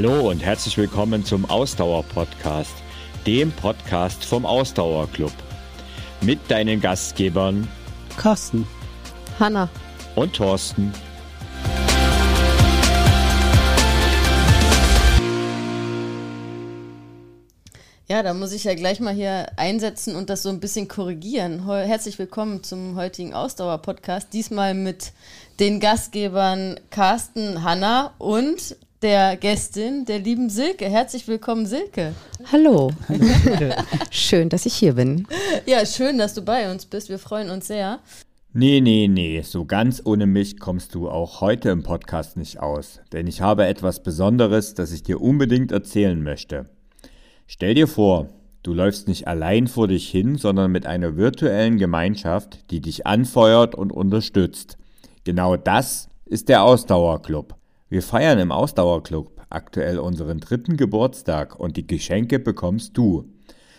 Hallo und herzlich willkommen zum Ausdauer-Podcast, dem Podcast vom Ausdauerclub. Mit deinen Gastgebern Carsten, Hanna und Thorsten. Ja, da muss ich ja gleich mal hier einsetzen und das so ein bisschen korrigieren. Herzlich willkommen zum heutigen Ausdauer-Podcast. Diesmal mit den Gastgebern Carsten, Hanna und der Gästin, der lieben Silke. Herzlich willkommen, Silke. Hallo. schön, dass ich hier bin. Ja, schön, dass du bei uns bist. Wir freuen uns sehr. Nee, nee, nee, so ganz ohne mich kommst du auch heute im Podcast nicht aus, denn ich habe etwas Besonderes, das ich dir unbedingt erzählen möchte. Stell dir vor, du läufst nicht allein vor dich hin, sondern mit einer virtuellen Gemeinschaft, die dich anfeuert und unterstützt. Genau das ist der Ausdauerclub. Wir feiern im Ausdauerclub aktuell unseren dritten Geburtstag und die Geschenke bekommst du.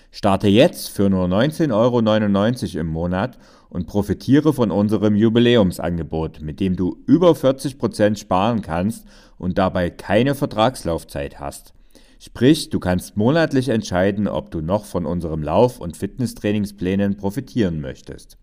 Starte jetzt für nur 19,99 Euro im Monat und profitiere von unserem Jubiläumsangebot, mit dem du über 40 Prozent sparen kannst und dabei keine Vertragslaufzeit hast. Sprich, du kannst monatlich entscheiden, ob du noch von unserem Lauf- und Fitnesstrainingsplänen profitieren möchtest.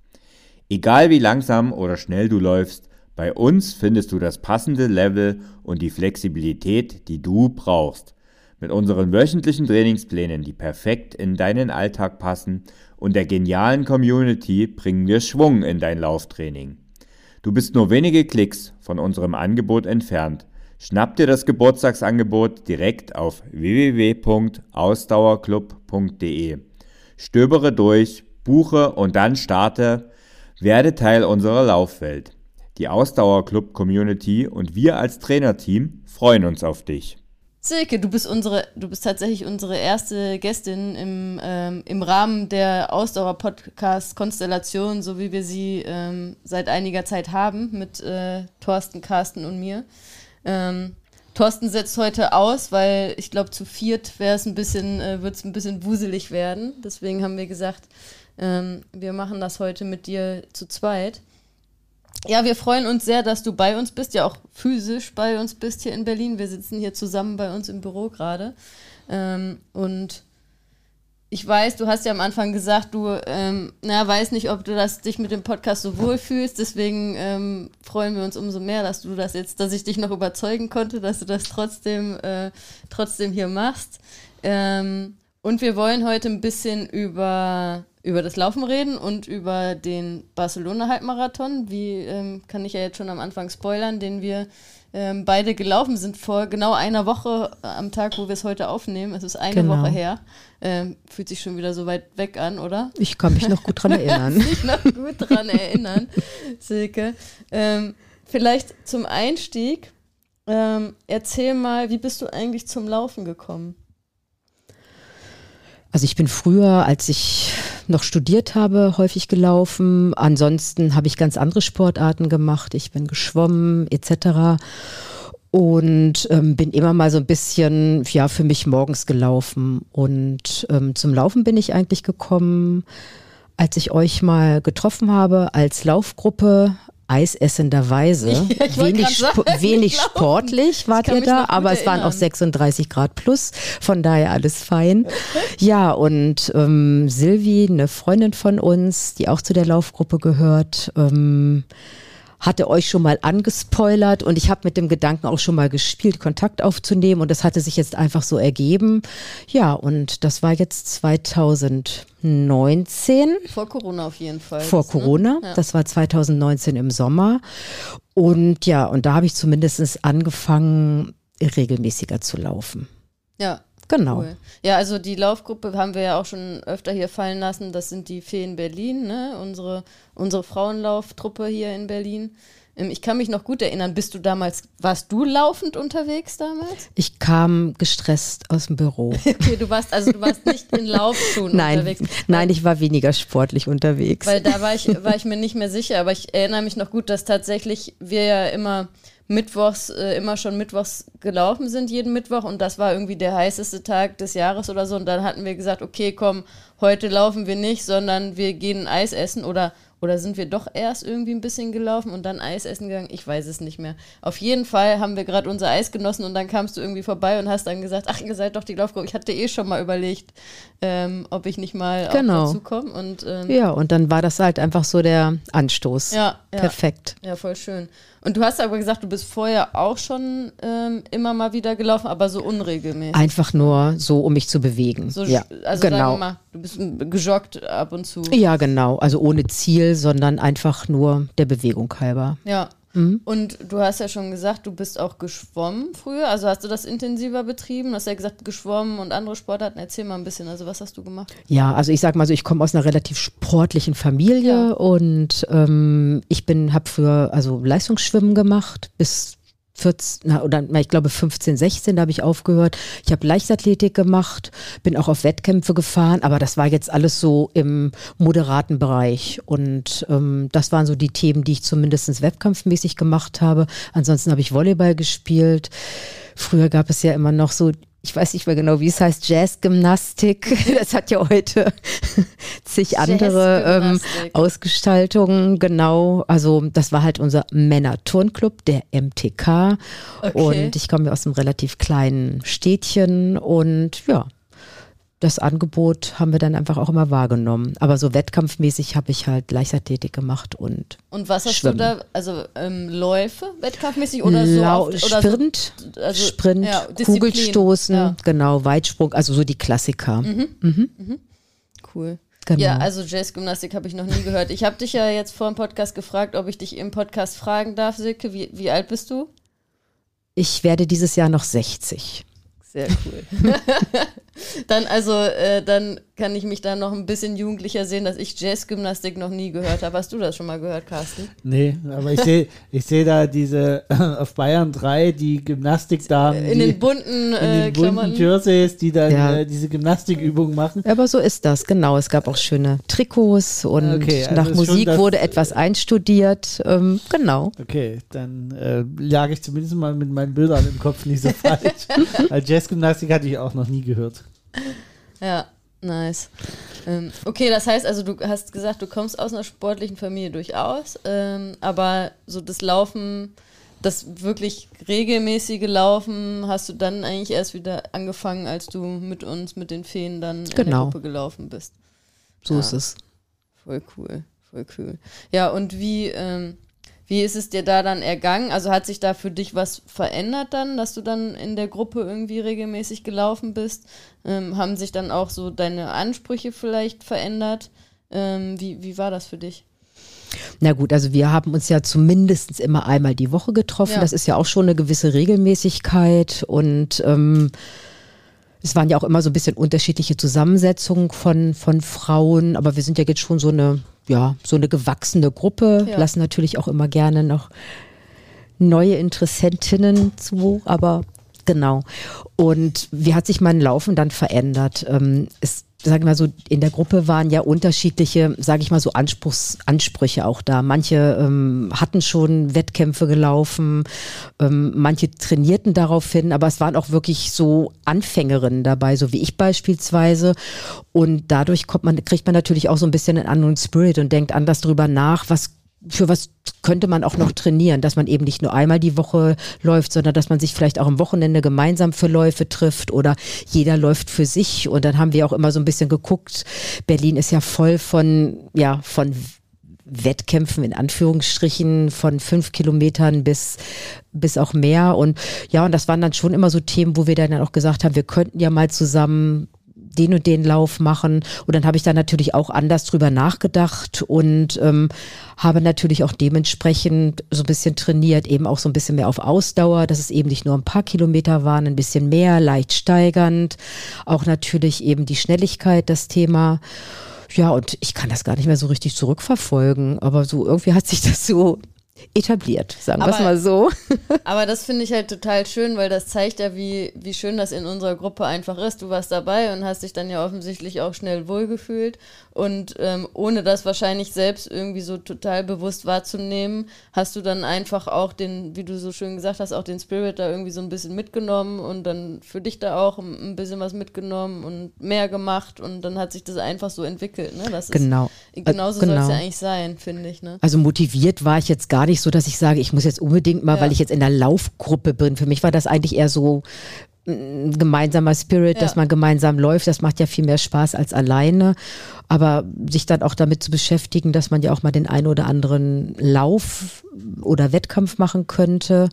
Egal wie langsam oder schnell du läufst, bei uns findest du das passende Level und die Flexibilität, die du brauchst. Mit unseren wöchentlichen Trainingsplänen, die perfekt in deinen Alltag passen und der genialen Community bringen wir Schwung in dein Lauftraining. Du bist nur wenige Klicks von unserem Angebot entfernt. Schnapp dir das Geburtstagsangebot direkt auf www.ausdauerclub.de. Stöbere durch, buche und dann starte. Werde Teil unserer Laufwelt. Die Ausdauerclub Community und wir als Trainerteam freuen uns auf dich. Silke, du bist unsere, du bist tatsächlich unsere erste Gästin im, ähm, im Rahmen der Ausdauer-Podcast-Konstellation, so wie wir sie ähm, seit einiger Zeit haben, mit äh, Thorsten, Carsten und mir. Ähm, Thorsten setzt heute aus, weil ich glaube, zu viert wäre es ein bisschen, äh, wird es ein bisschen wuselig werden. Deswegen haben wir gesagt, ähm, wir machen das heute mit dir zu zweit. Ja, wir freuen uns sehr, dass du bei uns bist, ja auch physisch bei uns bist hier in Berlin. Wir sitzen hier zusammen bei uns im Büro gerade. Ähm, und ich weiß, du hast ja am Anfang gesagt, du ähm, na, weiß nicht, ob du das, dich mit dem Podcast so wohl fühlst. Deswegen ähm, freuen wir uns umso mehr, dass du das jetzt, dass ich dich noch überzeugen konnte, dass du das trotzdem, äh, trotzdem hier machst. Ähm, und wir wollen heute ein bisschen über, über das Laufen reden und über den Barcelona-Halbmarathon. Wie ähm, kann ich ja jetzt schon am Anfang spoilern, den wir ähm, beide gelaufen sind vor genau einer Woche äh, am Tag, wo wir es heute aufnehmen. Es ist eine genau. Woche her. Ähm, fühlt sich schon wieder so weit weg an, oder? Ich kann mich noch gut dran erinnern. ich noch gut dran erinnern, Silke. Ähm, vielleicht zum Einstieg, ähm, erzähl mal, wie bist du eigentlich zum Laufen gekommen? Also ich bin früher, als ich noch studiert habe, häufig gelaufen. Ansonsten habe ich ganz andere Sportarten gemacht. Ich bin geschwommen etc. Und ähm, bin immer mal so ein bisschen, ja, für mich morgens gelaufen. Und ähm, zum Laufen bin ich eigentlich gekommen, als ich euch mal getroffen habe als Laufgruppe eisessenderweise. Ja, wenig, sagen, wenig sportlich wart ihr da, aber es waren auch 36 Grad plus, von daher alles fein. Ja, und ähm, Silvi, eine Freundin von uns, die auch zu der Laufgruppe gehört, ähm, hatte euch schon mal angespoilert und ich habe mit dem Gedanken auch schon mal gespielt, Kontakt aufzunehmen und das hatte sich jetzt einfach so ergeben. Ja, und das war jetzt 2019. Vor Corona auf jeden Fall. Vor ne? Corona, ne? ja. das war 2019 im Sommer. Und ja, und da habe ich zumindest angefangen, regelmäßiger zu laufen. Ja, Genau. Cool. Ja, also die Laufgruppe haben wir ja auch schon öfter hier fallen lassen. Das sind die Feen Berlin, ne? unsere, unsere Frauenlauftruppe hier in Berlin. Ähm, ich kann mich noch gut erinnern, bist du damals, warst du laufend unterwegs damals? Ich kam gestresst aus dem Büro. okay, du warst, also du warst nicht in Laufschuhen nein, unterwegs. Nein, ich war weniger sportlich unterwegs. Weil da war ich, war ich mir nicht mehr sicher, aber ich erinnere mich noch gut, dass tatsächlich wir ja immer mittwochs äh, immer schon mittwochs gelaufen sind, jeden Mittwoch. Und das war irgendwie der heißeste Tag des Jahres oder so. Und dann hatten wir gesagt, okay, komm, heute laufen wir nicht, sondern wir gehen Eis essen oder oder sind wir doch erst irgendwie ein bisschen gelaufen und dann Eis essen gegangen? Ich weiß es nicht mehr. Auf jeden Fall haben wir gerade unser Eis genossen und dann kamst du irgendwie vorbei und hast dann gesagt, ach, ihr seid doch die Laufgruppe. Ich hatte eh schon mal überlegt, ähm, ob ich nicht mal genau. dazu komme. Und, ähm, ja, und dann war das halt einfach so der Anstoß. Ja, ja. Perfekt. Ja, voll schön. Und du hast aber gesagt, du bist vorher auch schon ähm, immer mal wieder gelaufen, aber so unregelmäßig. Einfach nur so, um mich zu bewegen. So, ja, also genau. sagen wir mal, du bist gejoggt ab und zu. Ja, genau. Also ohne Ziel, sondern einfach nur der Bewegung halber. Ja. Mhm. Und du hast ja schon gesagt, du bist auch geschwommen früher. Also hast du das intensiver betrieben? Du hast ja gesagt, geschwommen und andere Sportarten. Erzähl mal ein bisschen. Also was hast du gemacht? Ja, also ich sag mal so, ich komme aus einer relativ sportlichen Familie ja. und ähm, ich bin, habe früher also Leistungsschwimmen gemacht bis 14, na, oder ich glaube 15, 16, da habe ich aufgehört. Ich habe Leichtathletik gemacht, bin auch auf Wettkämpfe gefahren, aber das war jetzt alles so im moderaten Bereich. Und ähm, das waren so die Themen, die ich zumindest wettkampfmäßig gemacht habe. Ansonsten habe ich Volleyball gespielt. Früher gab es ja immer noch so ich weiß nicht mehr genau, wie es heißt, Jazzgymnastik. Das hat ja heute zig andere ähm, Ausgestaltungen. Genau. Also das war halt unser Männer-Turnclub, der MTK. Okay. Und ich komme ja aus einem relativ kleinen Städtchen und ja, das Angebot haben wir dann einfach auch immer wahrgenommen. Aber so wettkampfmäßig habe ich halt Leichtathletik gemacht und. Und was hast Schwimmen. du da, also ähm, Läufe wettkampfmäßig oder so? Lau oft, oder Sprint, so, also, Sprint, ja, Kugelstoßen, ja. genau, Weitsprung, also so die Klassiker. Mhm. Mhm. Cool. Genau. Ja, also Jazzgymnastik habe ich noch nie gehört. Ich habe dich ja jetzt vor dem Podcast gefragt, ob ich dich im Podcast fragen darf, Silke. Wie, wie alt bist du? Ich werde dieses Jahr noch 60. Sehr cool. dann also, äh, dann kann ich mich da noch ein bisschen jugendlicher sehen, dass ich Jazzgymnastik noch nie gehört habe. Hast du das schon mal gehört, Carsten? Nee, aber ich sehe ich seh da diese auf Bayern 3, die Gymnastikdamen. In die, den bunten, äh, in den bunten. Jerseys, die dann Ja. äh, diese Gymnastikübungen machen. Aber so ist das, genau. Es gab auch schöne Trikots und Okay, also nach Musik das- wurde etwas einstudiert. Ähm, genau. Okay, dann äh, lag ich zumindest mal mit meinen Bildern im Kopf nicht so falsch. Weil Jazzgymnastik hatte ich auch noch nie gehört. Ja, nice. Ähm, okay, das heißt also, du hast gesagt, du kommst aus einer sportlichen Familie durchaus, ähm, aber so das Laufen, das wirklich regelmäßige Laufen, hast du dann eigentlich erst wieder angefangen, als du mit uns, mit den Feen dann in der Genau. Gruppe gelaufen bist. So Ja. ist es. Voll cool, voll cool. Ja, und wie, ähm, wie ist es dir da dann ergangen? Also hat sich da für dich was verändert dann, dass du dann in der Gruppe irgendwie regelmäßig gelaufen bist? Ähm, haben sich dann auch so deine Ansprüche vielleicht verändert? Ähm, wie, wie war das für dich? Na gut, also wir haben uns ja zumindest immer einmal die Woche getroffen. Ja. Das ist ja auch schon eine gewisse Regelmäßigkeit und ähm, es waren ja auch immer so ein bisschen unterschiedliche Zusammensetzungen von, von Frauen, aber wir sind ja jetzt schon so eine, ja, so eine gewachsene Gruppe, Ja. lassen natürlich auch immer gerne noch neue Interessentinnen zu, aber genau. Und wie hat sich mein Laufen dann verändert? Ähm, es, sag ich mal so, in der Gruppe waren ja unterschiedliche, sage ich mal so, Anspruchs, Ansprüche auch da. Manche ähm, hatten schon Wettkämpfe gelaufen, ähm, manche trainierten daraufhin, aber es waren auch wirklich so Anfängerinnen dabei, so wie ich beispielsweise. Und dadurch kommt man, kriegt man natürlich auch so ein bisschen einen anderen Spirit und denkt anders drüber nach, was für was könnte man auch noch trainieren, dass man eben nicht nur einmal die Woche läuft, sondern dass man sich vielleicht auch am Wochenende gemeinsam für Läufe trifft oder jeder läuft für sich. Und dann haben wir auch immer so ein bisschen geguckt. Berlin ist ja voll von, ja, von Wettkämpfen in Anführungsstrichen von fünf Kilometern bis, bis auch mehr. Und ja, und das waren dann schon immer so Themen, wo wir dann auch gesagt haben, wir könnten ja mal zusammen den und den Lauf machen. Und dann habe ich da natürlich auch anders drüber nachgedacht und ähm, habe natürlich auch dementsprechend so ein bisschen trainiert, eben auch so ein bisschen mehr auf Ausdauer, dass es eben nicht nur ein paar Kilometer waren, ein bisschen mehr, leicht steigernd. Auch natürlich eben die Schnelligkeit, das Thema. Ja, und ich kann das gar nicht mehr so richtig zurückverfolgen, aber so irgendwie hat sich das so etabliert, sagen wir es mal so. Aber das finde ich halt total schön, weil das zeigt ja, wie, wie schön das in unserer Gruppe einfach ist. Du warst dabei und hast dich dann ja offensichtlich auch schnell wohlgefühlt. Und ähm, ohne das wahrscheinlich selbst irgendwie so total bewusst wahrzunehmen, hast du dann einfach auch den, wie du so schön gesagt hast, auch den Spirit da irgendwie so ein bisschen mitgenommen und dann für dich da auch ein bisschen was mitgenommen und mehr gemacht und dann hat sich das einfach so entwickelt. Ne? Das Genau. Ist, genauso Äh, soll es genau. ja eigentlich sein, finde ich. Ne? Also motiviert war ich jetzt gar nicht so, dass ich sage, ich muss jetzt unbedingt mal, Ja. weil ich jetzt in der Laufgruppe bin. Für mich war das eigentlich eher so ein gemeinsamer Spirit, Ja. dass man gemeinsam läuft. Das macht ja viel mehr Spaß als alleine. Aber sich dann auch damit zu beschäftigen, dass man ja auch mal den einen oder anderen Lauf oder Wettkampf machen könnte,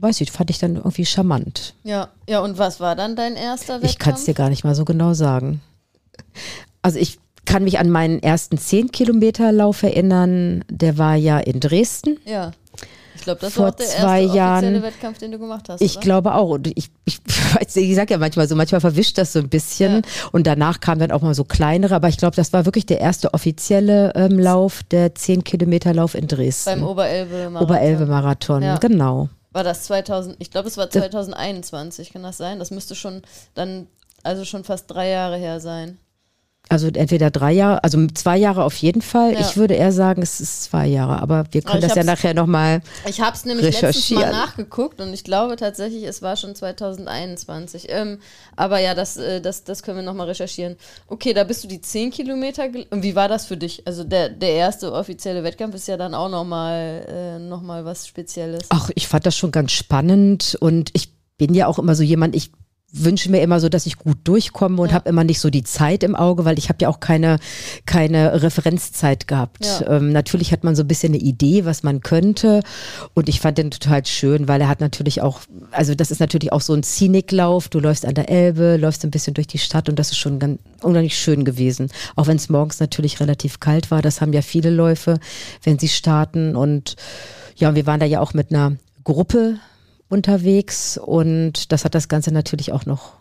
weiß ich, fand ich dann irgendwie charmant. Ja, ja, und was war dann dein erster Wettkampf? Ich kann es dir gar nicht mal so genau sagen. Also ich kann mich an meinen ersten 10 Kilometer Lauf erinnern. Der war ja in Dresden. Ja. Ich glaube, das Vor war auch der zwei erste offizielle Jahren- Wettkampf, den du gemacht hast. Ich oder? glaube auch. Und ich, ich, ich sag ja manchmal so, manchmal verwischt das so ein bisschen. Ja. Und danach kamen dann auch mal so kleinere. Aber ich glaube, das war wirklich der erste offizielle ähm, Lauf, der 10 Kilometer Lauf in Beim Dresden. Oberelbe-Marathon. Oberelbe-Marathon, Ja. genau. War das 2000, ich glaube, es war 2021, kann das sein? Das müsste schon dann, also schon fast drei Jahre her sein. Also entweder drei Jahre, also zwei Jahre auf jeden Fall. Ja. Ich würde eher sagen, es ist zwei Jahre. Aber wir können ich das ja nachher nochmal. Ich habe es nämlich letztens mal nachgeguckt und ich glaube tatsächlich, es war schon 2021. Ähm, aber ja, das, äh, das, das können wir nochmal recherchieren. Okay, da bist du die 10 Kilometer. Und wie war das für dich? Also der, der erste offizielle Wettkampf ist ja dann auch nochmal äh, noch mal was Spezielles. Ach, ich fand das schon ganz spannend und ich bin ja auch immer so jemand, ich wünsche mir immer so, dass ich gut durchkomme und Ja. habe immer nicht so die Zeit im Auge, weil ich habe ja auch keine, keine Referenzzeit gehabt. Ja. Ähm, natürlich hat man so ein bisschen eine Idee, was man könnte und ich fand den total schön, weil er hat natürlich auch, also das ist natürlich auch so ein Scenic-Lauf, du läufst an der Elbe, läufst ein bisschen durch die Stadt und das ist schon ganz unheimlich schön gewesen. Auch wenn es morgens natürlich relativ kalt war, das haben ja viele Läufe, wenn sie starten und ja, und wir waren da ja auch mit einer Gruppe unterwegs und das hat das Ganze natürlich auch noch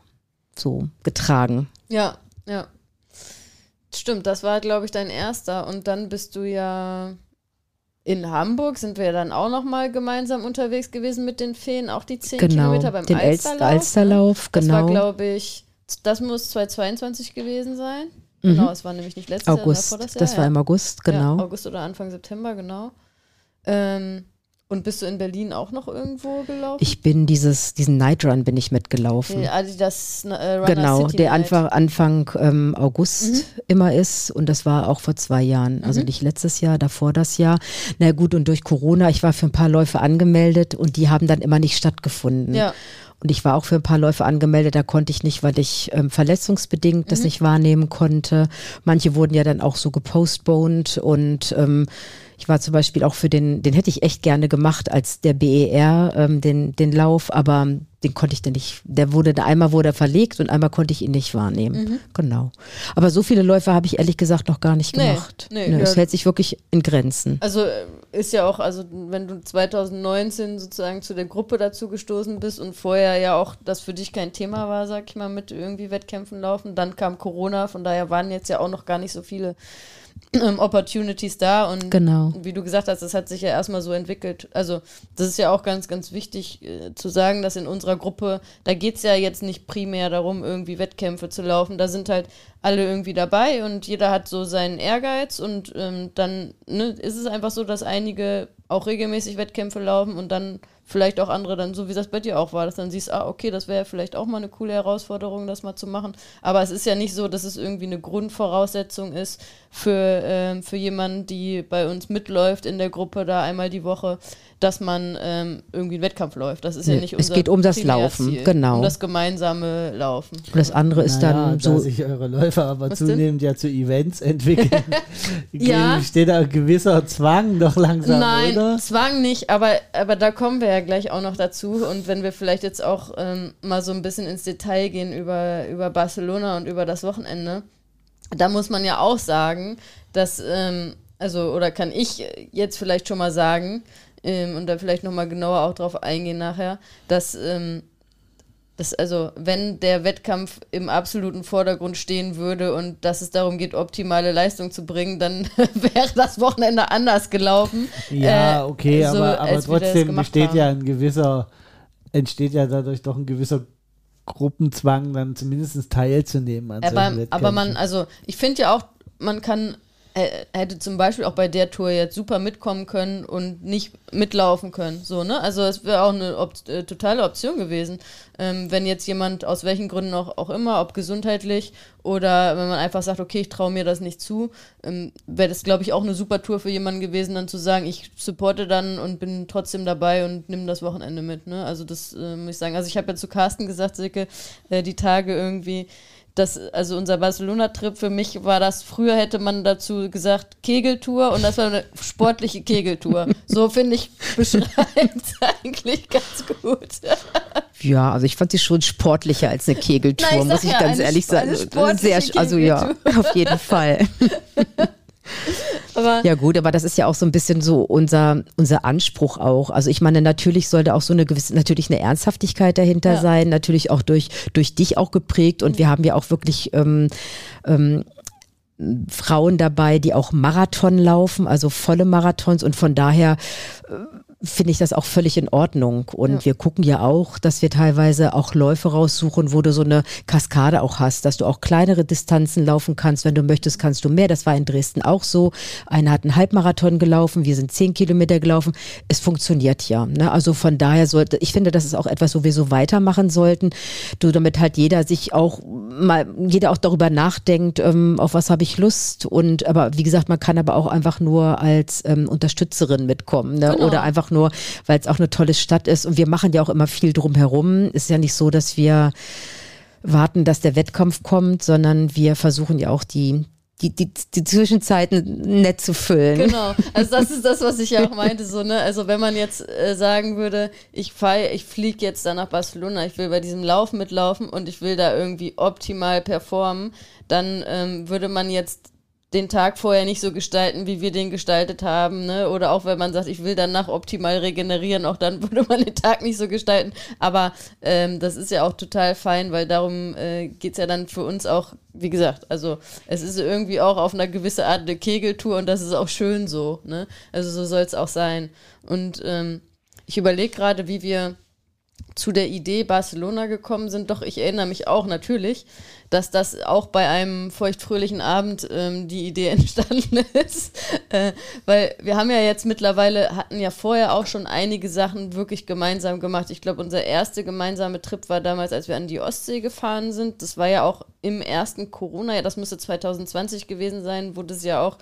so getragen. Ja, ja. Stimmt, das war, glaube ich, dein erster. Und dann bist du ja in Hamburg, sind wir ja dann auch nochmal gemeinsam unterwegs gewesen mit den Feen, auch die 10 genau, Kilometer beim den Alsterlauf. Alsterlauf, Alsterlauf Das genau. war, glaube ich, das muss 2022 gewesen sein. Mhm. Genau, es war nämlich nicht letztes Jahr, August, davor das das, Jahr. war ja. im August, genau. Ja, August oder Anfang September, genau. Ähm, und bist du in Berlin auch noch irgendwo gelaufen? ich bin dieses, diesen Night Run bin ich mitgelaufen. Die Adidas äh, Runner Genau, City der. Anfang, Anfang ähm, August Mhm. immer ist und das war auch vor zwei Jahren, also nicht letztes Jahr, davor das Jahr. Na gut, und durch Corona, ich war für ein paar Läufe angemeldet und die haben dann immer nicht stattgefunden. Ja, Und ich war auch für ein paar Läufe angemeldet, da konnte ich nicht, weil ich ähm, verletzungsbedingt Mhm. das nicht wahrnehmen konnte. Manche wurden ja dann auch so gepostponed und ähm, ich war zum Beispiel auch für den, den hätte ich echt gerne gemacht als der BER, ähm, den, den Lauf, aber den konnte ich dann nicht, der wurde, einmal wurde er verlegt und einmal konnte ich ihn nicht wahrnehmen. Mhm. Genau. Aber so viele Läufe habe ich ehrlich gesagt noch gar nicht Nee, gemacht. nee, Nö, ja. Es hält sich wirklich in Grenzen. Also äh, ist ja auch, also wenn du 2019 sozusagen zu der Gruppe dazu gestoßen bist und vorher ja auch das für dich kein Thema war, sag ich mal, mit irgendwie Wettkämpfen laufen, dann kam Corona, von daher waren jetzt ja auch noch gar nicht so viele ähm, Opportunities da und Genau. wie du gesagt hast, das hat sich ja erstmal so entwickelt. Also das ist ja auch ganz, ganz wichtig äh, zu sagen, dass in unserer Gruppe, da geht es ja jetzt nicht primär darum, irgendwie Wettkämpfe zu laufen. Da sind halt alle irgendwie dabei und jeder hat so seinen Ehrgeiz und ähm, dann ne, ist es einfach so, dass einige auch regelmäßig Wettkämpfe laufen und dann vielleicht auch andere dann, so wie das bei dir auch war, dass dann siehst, ah, okay, das wäre vielleicht auch mal eine coole Herausforderung, das mal zu machen. Aber es ist ja nicht so, dass es irgendwie eine Grundvoraussetzung ist für, ähm, für jemanden, die bei uns mitläuft in der Gruppe da einmal die Woche, dass man ähm, irgendwie einen Wettkampf läuft. Das ist ja Nee, nicht es unser geht um das Laufen, Primärziel, genau. Um das gemeinsame Laufen. Und das andere ist Naja, dann da so. sich eure Läufer aber Was denn? zunehmend ja zu Events entwickeln, Ja. steht da ein gewisser Zwang doch langsam, Nein, oder? Zwang nicht, aber, aber da kommen wir ja gleich auch noch dazu. Und wenn wir vielleicht jetzt auch ähm, mal so ein bisschen ins Detail gehen über, über Barcelona und über das Wochenende, da muss man ja auch sagen, dass, ähm, also, oder kann ich jetzt vielleicht schon mal sagen, ähm, und da vielleicht nochmal genauer auch drauf eingehen nachher, dass ähm, das, also, wenn der Wettkampf im absoluten Vordergrund stehen würde und dass es darum geht, optimale Leistung zu bringen, dann wäre das Wochenende anders gelaufen. Ja, Äh, okay, so, aber, aber trotzdem besteht ja ein gewisser, entsteht ja dadurch doch ein gewisser Gruppenzwang, dann zumindest teilzunehmen an Aber, aber man, also ich finde ja auch, man kann, äh, hätte zum Beispiel auch bei der Tour jetzt super mitkommen können und nicht mitlaufen können. So, ne? Also es wäre auch eine Op äh, totale Option gewesen, ähm, wenn jetzt jemand aus welchen Gründen auch, auch immer, ob gesundheitlich oder wenn man einfach sagt, okay, ich traue mir das nicht zu, ähm, wäre das, glaube ich, auch eine super Tour für jemanden gewesen, dann zu sagen, ich supporte dann und bin trotzdem dabei und nimm das Wochenende mit. Ne? Also das äh, muss ich sagen. Also ich habe ja zu Carsten gesagt, Silke, äh, die Tage irgendwie, das, also unser Barcelona-Trip für mich war das, früher hätte man dazu gesagt Kegeltour und das war eine sportliche Kegeltour. So finde ich, beschreibt eigentlich ganz gut. Ja, also ich fand sie schon sportlicher als eine Kegeltour, Nein, ich muss ich ja, ganz ehrlich sagen. Sehr, also ja, auf jeden Fall. Aber Ja gut, aber das ist ja auch so ein bisschen so unser, unser Anspruch auch. Also ich meine, natürlich sollte auch so eine gewisse, natürlich eine Ernsthaftigkeit dahinter Ja. sein, natürlich auch durch, durch dich auch geprägt und wir haben ja auch wirklich ähm, ähm, Frauen dabei, die auch Marathon laufen, also volle Marathons und von daher äh, finde ich das auch völlig in Ordnung. Und Ja. wir gucken ja auch, dass wir teilweise auch Läufe raussuchen, wo du so eine Kaskade auch hast, dass du auch kleinere Distanzen laufen kannst. Wenn du möchtest, kannst du mehr. Das war in Dresden auch so. Einer hat einen Halbmarathon gelaufen, wir sind zehn Kilometer gelaufen. Es funktioniert ja. Ne? Also von daher sollte, ich finde, das ist auch etwas, wo wir so weitermachen sollten. Du, damit halt jeder sich auch mal, jeder auch darüber nachdenkt, ähm, auf was habe ich Lust. Und aber wie gesagt, man kann aber auch einfach nur als ähm, Unterstützerin mitkommen. Ne? Genau. Oder einfach nur, weil es auch eine tolle Stadt ist. Und wir machen ja auch immer viel drumherum. Ist ja nicht so, dass wir warten, dass der Wettkampf kommt, sondern wir versuchen ja auch die, die, die, die Zwischenzeiten nett zu füllen. Genau, also das ist das, was ich ja auch meinte, so, ne? Also wenn man jetzt äh, sagen würde, ich fahr, ich fliege jetzt da nach Barcelona, ich will bei diesem Lauf mitlaufen und ich will da irgendwie optimal performen, dann ähm, würde man jetzt den Tag vorher nicht so gestalten, wie wir den gestaltet haben, ne? Oder auch wenn man sagt, ich will danach optimal regenerieren, auch dann würde man den Tag nicht so gestalten. Aber ähm, das ist ja auch total fein, weil darum äh, geht's ja dann für uns auch, wie gesagt, also es ist irgendwie auch auf einer gewisse Art eine Kegeltour und das ist auch schön so, ne? Also so soll es auch sein. Und ähm, ich überlege gerade, wie wir zu der Idee Barcelona gekommen sind. Doch ich erinnere mich auch natürlich, dass das auch bei einem feuchtfröhlichen Abend ähm, die Idee entstanden ist. Äh, weil wir haben ja jetzt mittlerweile, hatten ja vorher auch schon einige Sachen wirklich gemeinsam gemacht. Ich glaube, unser erster gemeinsamer Trip war damals, als wir an die Ostsee gefahren sind. Das war ja auch im ersten Corona, ja, das müsste 2020 gewesen sein, wo das ja auch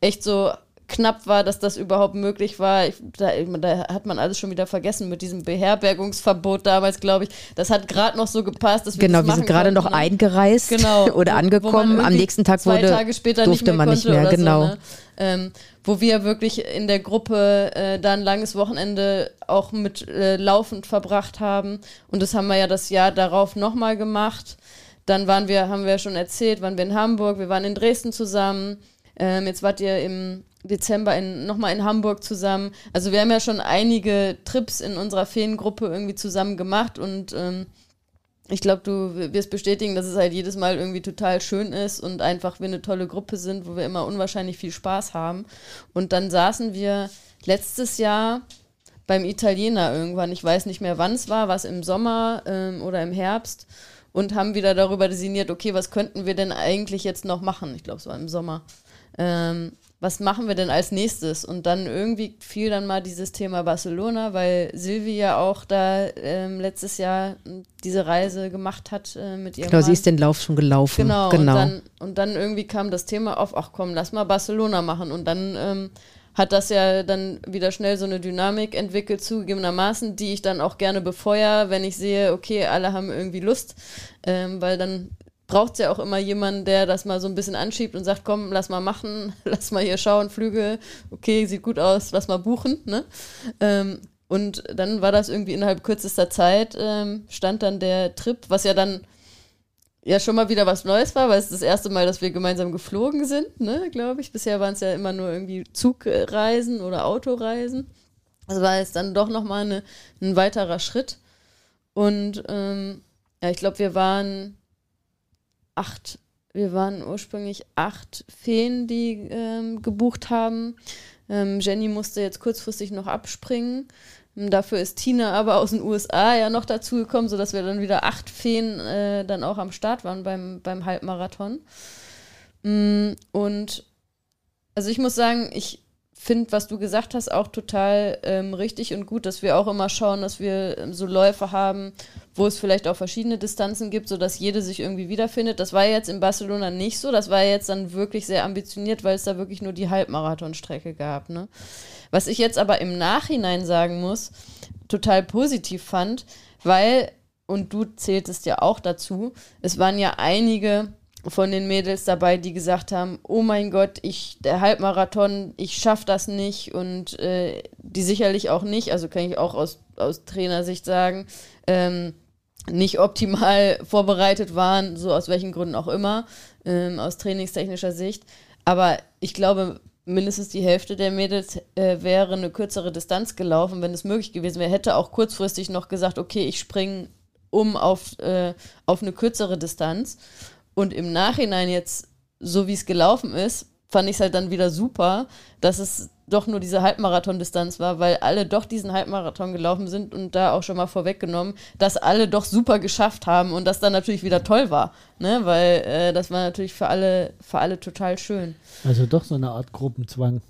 echt so knapp war, dass das überhaupt möglich war. Ich, da, da hat man alles schon wieder vergessen mit diesem Beherbergungsverbot damals, glaube ich. Das hat gerade noch so gepasst, dass wir Genau, das wir sind gerade noch ne? eingereist genau, oder wo- wo man angekommen. Am nächsten Tag zwei wurde, Tage später durfte nicht mehr man nicht mehr. Genau. So, ne? ähm, wo wir wirklich in der Gruppe äh, da ein langes Wochenende auch mit äh, laufend verbracht haben. Und das haben wir ja das Jahr darauf nochmal gemacht. Dann waren wir, haben wir schon erzählt, waren wir in Hamburg, wir waren in Dresden zusammen. Ähm, jetzt wart ihr im Dezember in, nochmal in Hamburg zusammen. Also wir haben ja schon einige Trips in unserer Feriengruppe irgendwie zusammen gemacht und ähm, ich glaube, du wirst bestätigen, dass es halt jedes Mal irgendwie total schön ist und einfach wir eine tolle Gruppe sind, wo wir immer unwahrscheinlich viel Spaß haben. Und dann saßen wir letztes Jahr beim Italiener irgendwann, ich weiß nicht mehr wann es war, was im Sommer ähm, oder im Herbst und haben wieder darüber designiert, okay, was könnten wir denn eigentlich jetzt noch machen? Ich glaube, es war im Sommer. Ähm, was machen wir denn als nächstes? Und dann irgendwie fiel dann mal dieses Thema Barcelona, weil Silvi ja auch da ähm, letztes Jahr m, diese Reise gemacht hat äh, mit ihrem Genau, sie Mann. ist den Lauf schon gelaufen. Genau, genau. Und, dann, und dann irgendwie kam das Thema auf, ach komm, lass mal Barcelona machen. Und dann ähm, hat das ja dann wieder schnell so eine Dynamik entwickelt, zugegebenermaßen, die ich dann auch gerne befeuere, wenn ich sehe, okay, alle haben irgendwie Lust, ähm, weil dann braucht es ja auch immer jemanden, der das mal so ein bisschen anschiebt und sagt, komm, lass mal machen, lass mal hier schauen, Flüge, okay, sieht gut aus, lass mal buchen, ne? Ähm, und dann war das irgendwie innerhalb kürzester Zeit, ähm, stand dann der Trip, was ja dann ja schon mal wieder was Neues war, weil es das erste Mal, dass wir gemeinsam geflogen sind, ne, glaube ich. Bisher waren es ja immer nur irgendwie Zugreisen oder Autoreisen. Also war es dann doch nochmal ein weiterer Schritt. Und ähm, Ja, ich glaube, wir waren acht, wir waren ursprünglich acht Feen, die ähm, gebucht haben. Ähm, Jenny musste jetzt kurzfristig noch abspringen. Ähm, dafür ist Tina aber aus den USA ja noch dazugekommen, sodass wir dann wieder acht Feen äh, dann auch am Start waren beim, beim Halbmarathon. Mm, und also ich muss sagen, ich finde, was du gesagt hast, auch total ähm, richtig und gut, dass wir auch immer schauen, dass wir ähm, so Läufe haben, wo es vielleicht auch verschiedene Distanzen gibt, sodass jede sich irgendwie wiederfindet. Das war jetzt in Barcelona nicht so. Das war jetzt dann wirklich sehr ambitioniert, weil es da wirklich nur die Halbmarathonstrecke gab. Ne? Was ich jetzt aber im Nachhinein sagen muss, total positiv fand, weil, und du zähltest ja auch dazu, es waren ja einige von den Mädels dabei, die gesagt haben, oh mein Gott, ich, der Halbmarathon, ich schaff das nicht und äh, die sicherlich auch nicht, also kann ich auch aus, aus Trainersicht sagen, ähm, nicht optimal vorbereitet waren, so aus welchen Gründen auch immer, ähm, aus trainingstechnischer Sicht. Aber ich glaube, mindestens die Hälfte der Mädels äh, wäre eine kürzere Distanz gelaufen, wenn es möglich gewesen wäre. Hätte auch kurzfristig noch gesagt, okay, ich springe um auf, äh, auf eine kürzere Distanz. Und im Nachhinein jetzt, so wie es gelaufen ist, fand ich es halt dann wieder super, dass es doch nur diese Halbmarathon-Distanz war, weil alle doch diesen Halbmarathon gelaufen sind und da auch schon mal vorweggenommen, dass alle doch super geschafft haben und das dann natürlich wieder toll war, ne? weil äh, das war natürlich für alle, für alle total schön. Also doch so eine Art Gruppenzwang.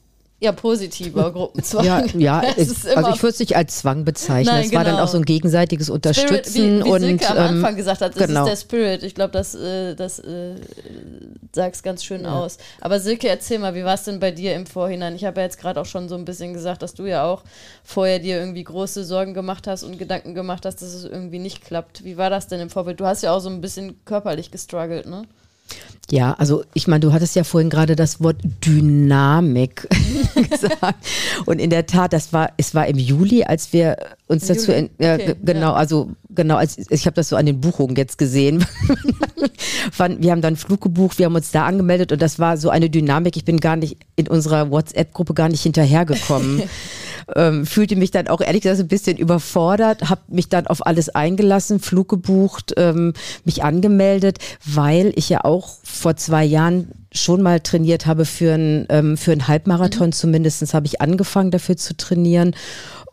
Ja, positiver Gruppenzwang. Ja, ja also ich würde es nicht als Zwang bezeichnen. Nein, es genau. war dann auch so ein gegenseitiges Unterstützen. Spirit, wie, wie und Silke am ähm, Anfang gesagt hat, das genau. ist der Spirit. Ich glaube, das, äh, das äh, sagt es ganz schön ja. aus. Aber Silke, erzähl mal, wie war es denn bei dir im Vorhinein? Ich habe ja jetzt gerade auch schon so ein bisschen gesagt, dass du ja auch vorher dir irgendwie große Sorgen gemacht hast und Gedanken gemacht hast, dass es irgendwie nicht klappt. Wie war das denn im Vorfeld? Du hast ja auch so ein bisschen körperlich gestruggelt, ne? Ja, also ich meine, du hattest ja vorhin gerade das Wort Dynamik gesagt. Und in der Tat, das war, es war im Juli, als wir uns Im dazu, ja, okay, genau, ja. also genau, als ich habe das so an den Buchungen jetzt gesehen. wir haben dann Flug gebucht, wir haben uns da angemeldet und das war so eine Dynamik. Ich bin gar nicht in unserer WhatsApp-Gruppe gar nicht hinterhergekommen. ähm, fühlte mich dann auch ehrlich gesagt ein bisschen überfordert, habe mich dann auf alles eingelassen, Flug gebucht, ähm, mich angemeldet, weil ich ja auch vor zwei Jahren schon mal trainiert habe für einen ähm, für einen Halbmarathon. Mhm. Zumindest habe ich angefangen dafür zu trainieren.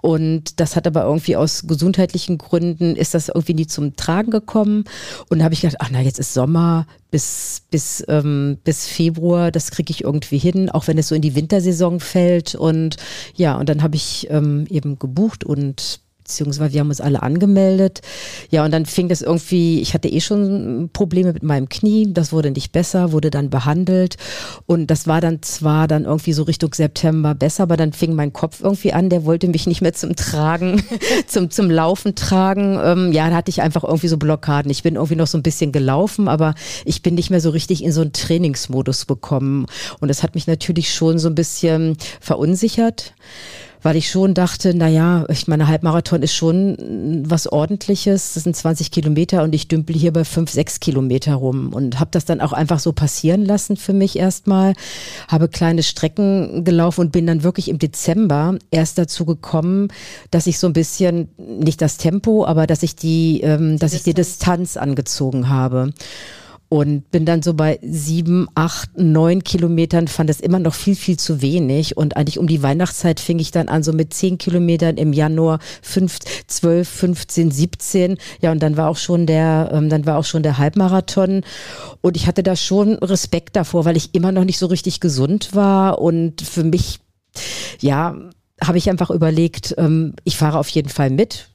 Und das hat aber irgendwie aus gesundheitlichen Gründen ist das irgendwie nie zum Tragen gekommen. Und da habe ich gedacht, ach na, jetzt ist Sommer bis, bis, ähm, bis Februar, das kriege ich irgendwie hin, auch wenn es so in die Wintersaison fällt. Und ja, und dann habe ich ähm, eben gebucht und beziehungsweise wir haben uns alle angemeldet. Ja, und dann fing das irgendwie, ich hatte eh schon Probleme mit meinem Knie, das wurde nicht besser, wurde dann behandelt und das war dann zwar dann irgendwie so Richtung September besser, aber dann fing mein Kopf irgendwie an, der wollte mich nicht mehr zum Tragen, zum, zum Laufen tragen. Ähm, ja, da hatte ich einfach irgendwie so Blockaden. Ich bin irgendwie noch so ein bisschen gelaufen, aber ich bin nicht mehr so richtig in so einen Trainingsmodus bekommen und das hat mich natürlich schon so ein bisschen verunsichert weil ich schon dachte, na ja, ich meine, Halbmarathon ist schon was Ordentliches. Das sind 20 Kilometer und ich dümpel hier bei 5, 6 Kilometer rum und habe das dann auch einfach so passieren lassen für mich erstmal. Habe kleine Strecken gelaufen und bin dann wirklich im Dezember erst dazu gekommen, dass ich so ein bisschen, nicht das Tempo, aber dass ich die, ähm, dass Distanz. ich die Distanz angezogen habe und bin dann so bei sieben, acht, neun Kilometern, fand das immer noch viel, viel zu wenig. Und eigentlich um die Weihnachtszeit fing ich dann an, so mit zehn Kilometern im Januar, fünf, zwölf, fünfzehn, siebzehn. Ja, und dann war auch schon der, ähm, dann war auch schon der Halbmarathon. Und ich hatte da schon Respekt davor, weil ich immer noch nicht so richtig gesund war. Und für mich, ja, habe ich einfach überlegt, ähm, ich fahre auf jeden Fall mit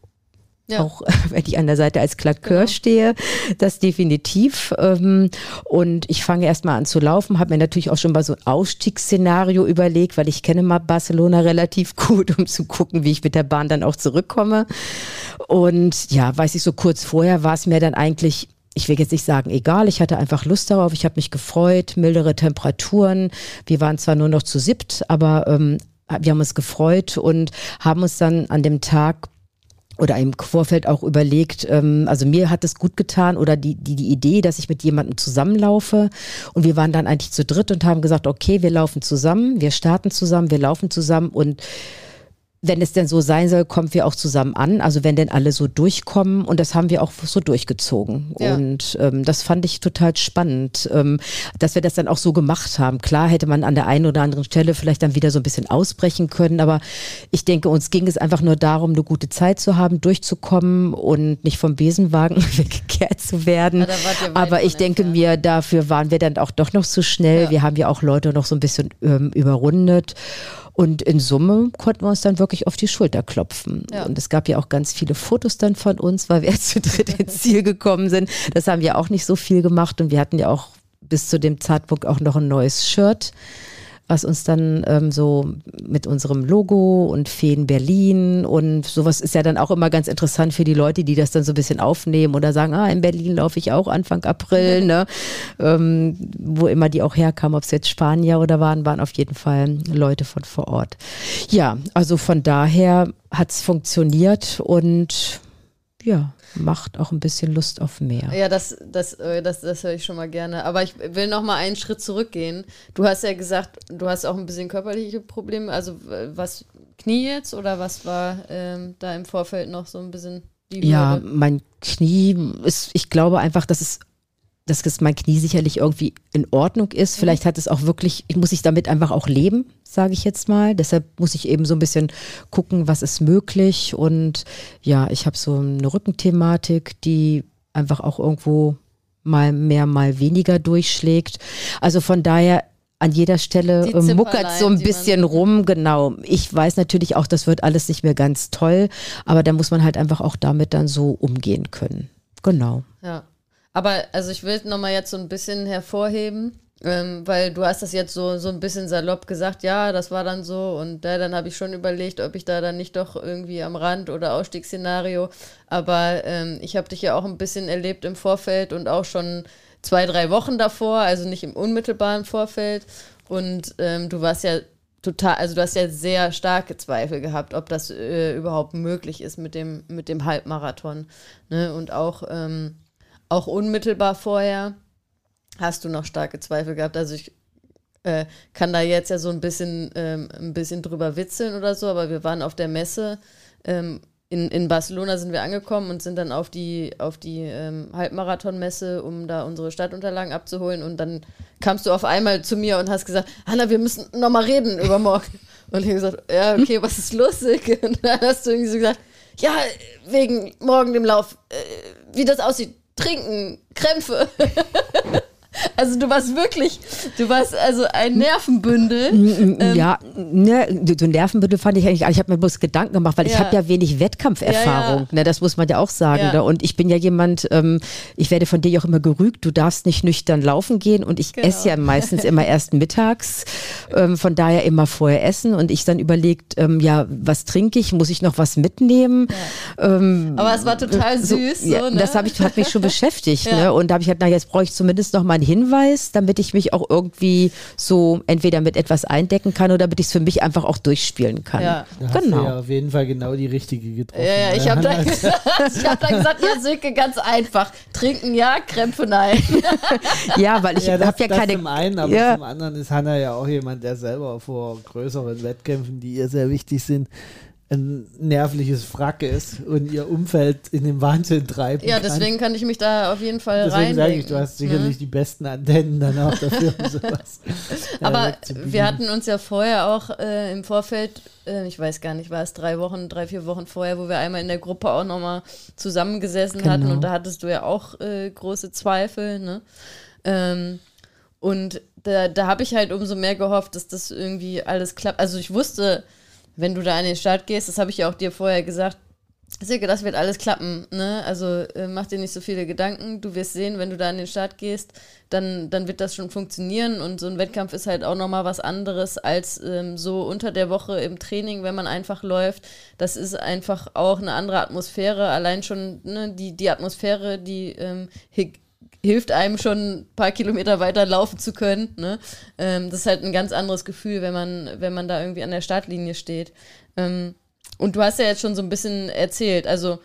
ja. Auch wenn ich an der Seite als Klakör genau. stehe, das definitiv. Ähm, und ich fange erstmal an zu laufen, habe mir natürlich auch schon mal so ein Ausstiegsszenario überlegt, weil ich kenne mal Barcelona relativ gut, um zu gucken, wie ich mit der Bahn dann auch zurückkomme. Und ja, weiß ich, so kurz vorher war es mir dann eigentlich ich will jetzt nicht sagen, egal, ich hatte einfach Lust darauf, ich habe mich gefreut, mildere Temperaturen. Wir waren zwar nur noch zu siebt, aber ähm, wir haben uns gefreut und haben uns dann an dem Tag oder im Vorfeld auch überlegt, ähm, also mir hat es gut getan oder die, die, die Idee, dass ich mit jemandem zusammenlaufe. Und wir waren dann eigentlich zu dritt und haben gesagt, okay, wir laufen zusammen, wir starten zusammen, wir laufen zusammen und wenn es denn so sein soll, kommen wir auch zusammen an. Also wenn denn alle so durchkommen und das haben wir auch so durchgezogen. Ja. Und ähm, das fand ich total spannend, ähm, dass wir das dann auch so gemacht haben. Klar hätte man an der einen oder anderen Stelle vielleicht dann wieder so ein bisschen ausbrechen können, aber ich denke, uns ging es einfach nur darum, eine gute Zeit zu haben, durchzukommen und nicht vom Besenwagen weggekehrt zu werden. Ja, aber ich denke entfernt. mir, dafür waren wir dann auch doch noch zu schnell. Ja. Wir haben ja auch Leute noch so ein bisschen ähm, überrundet. Und in Summe konnten wir uns dann wirklich auf die Schulter klopfen. Ja. Und es gab ja auch ganz viele Fotos dann von uns, weil wir zu dritt ins Ziel gekommen sind. Das haben wir auch nicht so viel gemacht und wir hatten ja auch bis zu dem Zeitpunkt auch noch ein neues Shirt was uns dann ähm, so mit unserem Logo und Feen Berlin und sowas ist ja dann auch immer ganz interessant für die Leute, die das dann so ein bisschen aufnehmen oder sagen, ah, in Berlin laufe ich auch Anfang April, ne? Ähm, wo immer die auch herkamen, ob es jetzt Spanier oder waren, waren auf jeden Fall Leute von vor Ort. Ja, also von daher hat es funktioniert und ja, macht auch ein bisschen Lust auf mehr. Ja, das, das, äh, das, das höre ich schon mal gerne. Aber ich will noch mal einen Schritt zurückgehen. Du hast ja gesagt, du hast auch ein bisschen körperliche Probleme. Also was, Knie jetzt oder was war ähm, da im Vorfeld noch so ein bisschen die Ja, mein Knie ist, ich glaube einfach, dass es dass das mein Knie sicherlich irgendwie in Ordnung ist. Vielleicht hat es auch wirklich, ich muss ich damit einfach auch leben, sage ich jetzt mal. Deshalb muss ich eben so ein bisschen gucken, was ist möglich. Und ja, ich habe so eine Rückenthematik, die einfach auch irgendwo mal mehr, mal weniger durchschlägt. Also von daher an jeder Stelle äh, muckert so ein bisschen rum, genau. Ich weiß natürlich auch, das wird alles nicht mehr ganz toll, aber da muss man halt einfach auch damit dann so umgehen können. Genau. Ja. Aber also ich will nochmal jetzt so ein bisschen hervorheben, ähm, weil du hast das jetzt so, so ein bisschen salopp gesagt, ja, das war dann so und äh, dann habe ich schon überlegt, ob ich da dann nicht doch irgendwie am Rand oder Ausstiegsszenario, aber ähm, ich habe dich ja auch ein bisschen erlebt im Vorfeld und auch schon zwei, drei Wochen davor, also nicht im unmittelbaren Vorfeld und ähm, du warst ja total, also du hast ja sehr starke Zweifel gehabt, ob das äh, überhaupt möglich ist mit dem, mit dem Halbmarathon. Ne? Und auch ähm, auch unmittelbar vorher hast du noch starke Zweifel gehabt. Also ich äh, kann da jetzt ja so ein bisschen, ähm, ein bisschen drüber witzeln oder so, aber wir waren auf der Messe. Ähm, in, in Barcelona sind wir angekommen und sind dann auf die, auf die ähm, Halbmarathon-Messe, um da unsere Stadtunterlagen abzuholen. Und dann kamst du auf einmal zu mir und hast gesagt, Hanna, wir müssen nochmal reden über morgen. Und ich habe gesagt, ja, okay, was ist lustig? Und dann hast du irgendwie so gesagt, ja, wegen morgen dem Lauf, äh, wie das aussieht, trinken, Krämpfe. Also du warst wirklich, du warst also ein Nervenbündel. Ähm, ja, ne, so Nervenbündel fand ich eigentlich, ich habe mir bloß Gedanken gemacht, weil ja. ich habe ja wenig Wettkampferfahrung, ja, ja. Ne, das muss man ja auch sagen. Ne? Und ich bin ja jemand, ähm, ich werde von dir ja auch immer gerügt, du darfst nicht nüchtern laufen gehen und ich genau. esse ja meistens immer erst mittags, ähm, von daher immer vorher essen und ich dann überlegt, ähm, ja, was trinke ich, muss ich noch was mitnehmen? Ähm, Aber es war total süß. So, so ne? Das ich, hat mich schon beschäftigt ne? und da habe ich halt, na jetzt brauche ich zumindest noch mal einen Hinweis, damit ich mich auch irgendwie so entweder mit etwas eindecken kann oder damit ich es für mich einfach auch durchspielen kann. Ja. Da genau. Hast ja auf jeden Fall genau die richtige getroffen. Ja, ja ich habe dann, gesagt, hab dann gesagt, ja, Silke, ganz einfach. Trinken ja, Krämpfe nein. ja, weil ich ja, habe ja keine. Zum einen, aber ja. zum anderen ist Hanna ja auch jemand, der selber vor größeren Wettkämpfen, die ihr sehr wichtig sind, ein nervliches Wrack ist und ihr Umfeld in den Wahnsinn treibt. Ja, deswegen kann. kann ich mich da auf jeden Fall rein. Deswegen sage ich, du hast sicherlich ne? die besten Antennen dann auch dafür, um sowas. Aber wir hatten uns ja vorher auch äh, im Vorfeld, äh, ich weiß gar nicht, war es drei Wochen, drei, vier Wochen vorher, wo wir einmal in der Gruppe auch nochmal zusammengesessen genau. hatten und da hattest du ja auch äh, große Zweifel, ne? Ähm, und da, da habe ich halt umso mehr gehofft, dass das irgendwie alles klappt. Also ich wusste, wenn du da an den Start gehst, das habe ich ja auch dir vorher gesagt, Silke, das wird alles klappen, ne? Also äh, mach dir nicht so viele Gedanken. Du wirst sehen, wenn du da an den Start gehst, dann, dann wird das schon funktionieren. Und so ein Wettkampf ist halt auch nochmal was anderes als ähm, so unter der Woche im Training, wenn man einfach läuft. Das ist einfach auch eine andere Atmosphäre. Allein schon ne, die, die Atmosphäre, die ähm, hilft einem schon ein paar Kilometer weiter laufen zu können. Ne? Ähm, das ist halt ein ganz anderes Gefühl, wenn man, wenn man da irgendwie an der Startlinie steht. Ähm, und du hast ja jetzt schon so ein bisschen erzählt, also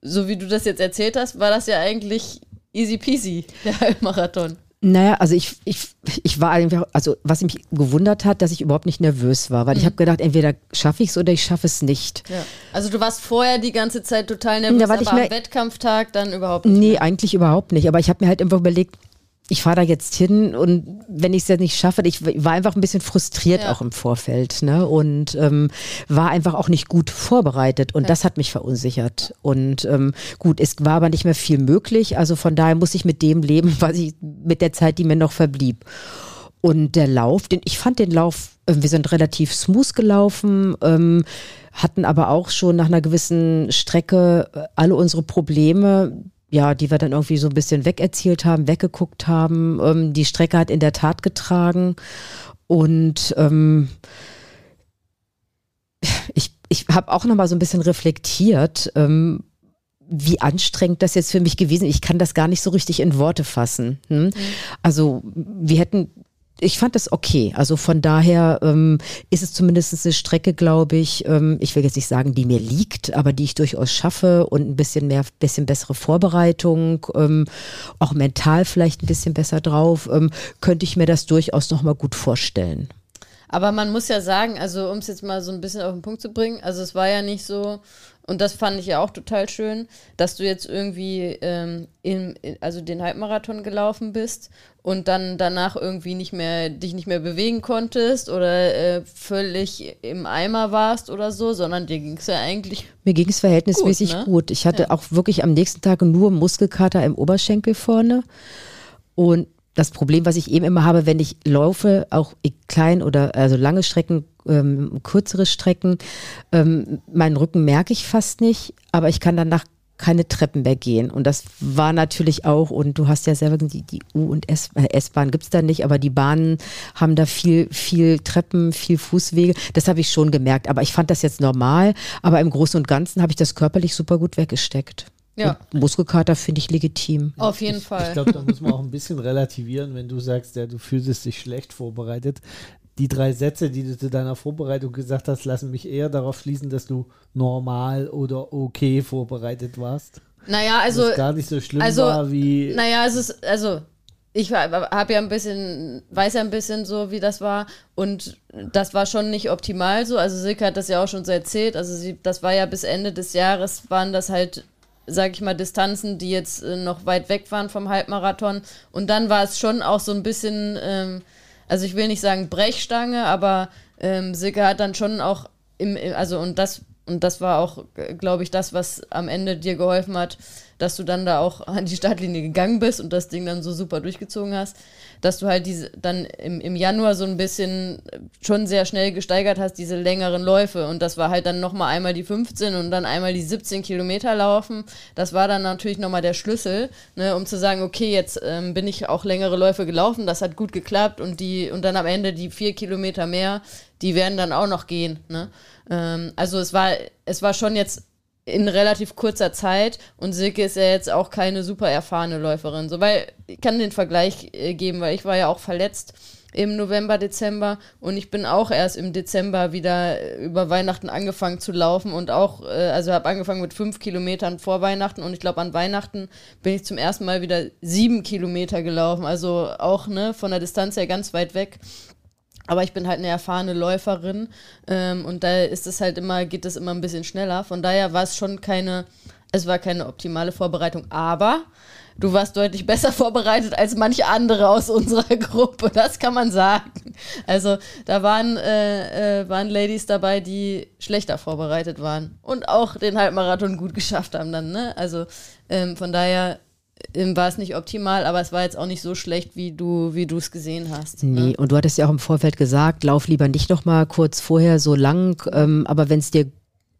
so wie du das jetzt erzählt hast, war das ja eigentlich easy peasy, der Halbmarathon. Naja, also ich, ich, ich war einfach, also was mich gewundert hat, dass ich überhaupt nicht nervös war, weil Mhm. ich habe gedacht, entweder schaffe ich es oder ich schaffe es nicht. Ja. Also du warst vorher die ganze Zeit total nervös, Ja, aber am Wettkampftag dann überhaupt nicht. Nee, eigentlich überhaupt nicht. Aber ich habe mir halt einfach überlegt, ich fahre da jetzt hin und wenn ich es ja nicht schaffe, ich war einfach ein bisschen frustriert Ja. auch im Vorfeld ne? und ähm, war einfach auch nicht gut vorbereitet und das hat mich verunsichert. Und ähm, gut, es war aber nicht mehr viel möglich, also von daher muss ich mit dem leben, was ich mit der Zeit, die mir noch verblieb. Und der Lauf, den, ich fand den Lauf, äh, wir sind relativ smooth gelaufen, ähm, hatten aber auch schon nach einer gewissen Strecke äh, alle unsere Probleme, ja, die wir dann irgendwie so ein bisschen wegerzielt haben, weggeguckt haben. Ähm, die Strecke hat in der Tat getragen und ähm, ich, ich habe auch noch mal so ein bisschen reflektiert, ähm, wie anstrengend das jetzt für mich gewesen ist. Ich kann das gar nicht so richtig in Worte fassen. Hm? Also wir hätten, ich fand das okay. Also von daher ähm, ist es zumindest eine Strecke, glaube ich, ähm, ich will jetzt nicht sagen, die mir liegt, aber die ich durchaus schaffe und ein bisschen mehr, bisschen bessere Vorbereitung, ähm, auch mental vielleicht ein bisschen besser drauf, ähm, könnte ich mir das durchaus noch mal gut vorstellen. Aber man muss ja sagen, also um es jetzt mal so ein bisschen auf den Punkt zu bringen, also es war ja nicht so, und das fand ich ja auch total schön, dass du jetzt irgendwie ähm, in, in, also den Halbmarathon gelaufen bist und dann danach irgendwie nicht mehr dich nicht mehr bewegen konntest oder äh, völlig im Eimer warst oder so, sondern dir ging es ja eigentlich Mir ging es verhältnismäßig Gut, gut, ne? Ich hatte Ja. auch wirklich am nächsten Tag nur Muskelkater im Oberschenkel vorne. Und das Problem, was ich eben immer habe, wenn ich laufe, auch klein oder also lange Strecken, ähm, kürzere Strecken, ähm, meinen Rücken merke ich fast nicht, aber ich kann danach keine Treppen mehr gehen. Und das war natürlich auch, und du hast ja selber die, die U- und äh, S-Bahn gibt's da nicht, aber die Bahnen haben da viel, viel Treppen, viel Fußwege. Das habe ich schon gemerkt. Aber ich fand das jetzt normal. Aber im Großen und Ganzen habe ich das körperlich super gut weggesteckt. Ja. Und Muskelkater finde ich legitim. auf jeden Ich Fall. glaube, da muss man auch ein bisschen relativieren, wenn du sagst, ja, du fühlst dich schlecht vorbereitet. Die drei Sätze, die du zu deiner Vorbereitung gesagt hast, lassen mich eher darauf schließen, dass du normal oder okay vorbereitet warst. naja, also dass es gar nicht so schlimm also, war wie. Naja, es ist, also, ich habe ja ein bisschen, weiß ja ein bisschen so, wie das war. Und das war schon nicht optimal so. Also Silke hat das ja auch schon so erzählt. Also sie, das war ja bis Ende des Jahres, waren das halt, sag ich mal, Distanzen, die jetzt äh, noch weit weg waren vom Halbmarathon. Und dann war es schon auch so ein bisschen, ähm, also ich will nicht sagen Brechstange, aber ähm, Silke hat dann schon auch im also und das und das war auch, glaube ich, das, was am Ende dir geholfen hat, dass du dann da auch an die Startlinie gegangen bist und das Ding dann so super durchgezogen hast, dass du halt diese dann im, im Januar so ein bisschen schon sehr schnell gesteigert hast, diese längeren Läufe. Und das war halt dann nochmal einmal die 15 und dann einmal die 17 Kilometer laufen. Das war dann natürlich nochmal der Schlüssel, ne, um zu sagen, okay, jetzt ähm, bin ich auch längere Läufe gelaufen, das hat gut geklappt und die, und dann am Ende die vier Kilometer mehr, die werden dann auch noch gehen. Ne? Ähm, also es war, es war schon jetzt in relativ kurzer Zeit und Silke ist ja jetzt auch keine super erfahrene Läuferin. So, weil ich kann den Vergleich äh, geben, weil ich war ja auch verletzt im November, Dezember und ich bin auch erst im Dezember wieder äh, über Weihnachten angefangen zu laufen und auch, äh, also habe angefangen mit fünf Kilometern vor Weihnachten und ich glaube an Weihnachten bin ich zum ersten Mal wieder sieben Kilometer gelaufen, also auch ne, von der Distanz her ganz weit weg. Aber ich bin halt eine erfahrene Läuferin ähm, und da ist es halt immer, geht es immer ein bisschen schneller. Von daher war es schon keine, es war keine optimale Vorbereitung. Aber du warst deutlich besser vorbereitet als manche andere aus unserer Gruppe. Das kann man sagen. Also da waren, äh, äh, waren Ladies dabei, die schlechter vorbereitet waren und auch den Halbmarathon gut geschafft haben dann. Ne? Also ähm, von daher war es nicht optimal, aber es war jetzt auch nicht so schlecht, wie du wie du es gesehen hast. Nee, Ne? und du hattest ja auch im Vorfeld gesagt, lauf lieber nicht noch mal kurz vorher so lang, ähm, aber wenn es dir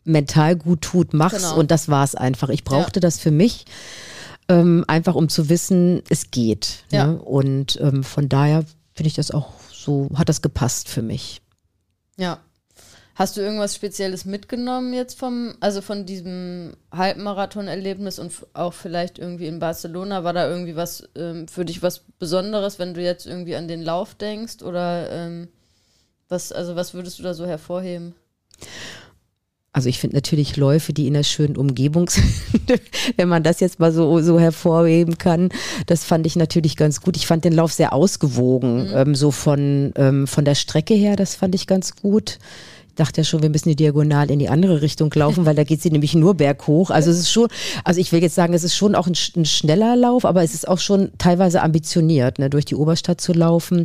mental gut tut, mach's. Genau. Und das war's einfach. Ich brauchte das für mich, ähm, einfach um zu wissen, es geht. Ja. Ne? Und ähm, von daher finde ich das auch so, hat das gepasst für mich. Ja. Hast du irgendwas Spezielles mitgenommen jetzt vom, also von diesem Halbmarathon-Erlebnis und auch vielleicht irgendwie in Barcelona? War da irgendwie was ähm, für dich was Besonderes, wenn du jetzt irgendwie an den Lauf denkst? Oder ähm, was, also was würdest du da so hervorheben? Also ich finde natürlich Läufe, die in der schönen Umgebung sind, wenn man das jetzt mal so, so hervorheben kann, das fand ich natürlich ganz gut. Ich fand den Lauf sehr ausgewogen, mhm. ähm, so von, ähm, von der Strecke her, das fand ich ganz gut. Ich dachte ja schon, wir müssen die diagonal in die andere Richtung laufen, weil da geht sie nämlich nur berghoch. Also es ist schon, also ich will jetzt sagen, es ist schon auch ein, ein schneller Lauf, aber es ist auch schon teilweise ambitioniert, ne, durch die Oberstadt zu laufen.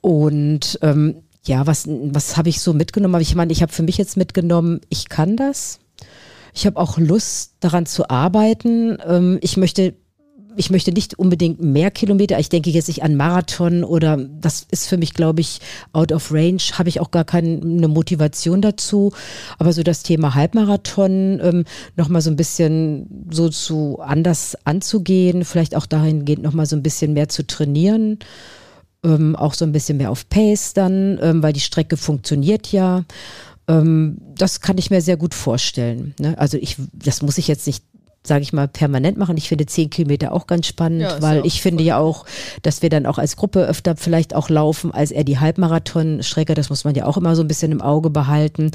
Und ähm, ja, was, was habe ich so mitgenommen? Ich meine, ich habe für mich jetzt mitgenommen, ich kann das. Ich habe auch Lust daran zu arbeiten. Ähm, ich möchte ich möchte nicht unbedingt mehr Kilometer. Ich denke jetzt nicht an Marathon oder das ist für mich, glaube ich, out of range. Habe ich auch gar keine Motivation dazu. Aber so das Thema Halbmarathon ähm, nochmal so ein bisschen so zu anders anzugehen, vielleicht auch dahingehend nochmal so ein bisschen mehr zu trainieren ähm, auch so ein bisschen mehr auf Pace dann, ähm, weil die Strecke funktioniert ja. Ähm, das kann ich mir sehr gut vorstellen. Ne? Also ich, das muss ich jetzt nicht sage ich mal, permanent machen. Ich finde zehn Kilometer auch ganz spannend, ja, weil ich finde ja auch, dass wir dann auch als Gruppe öfter vielleicht auch laufen, als eher die Halbmarathon-Strecke. Das muss man ja auch immer so ein bisschen im Auge behalten.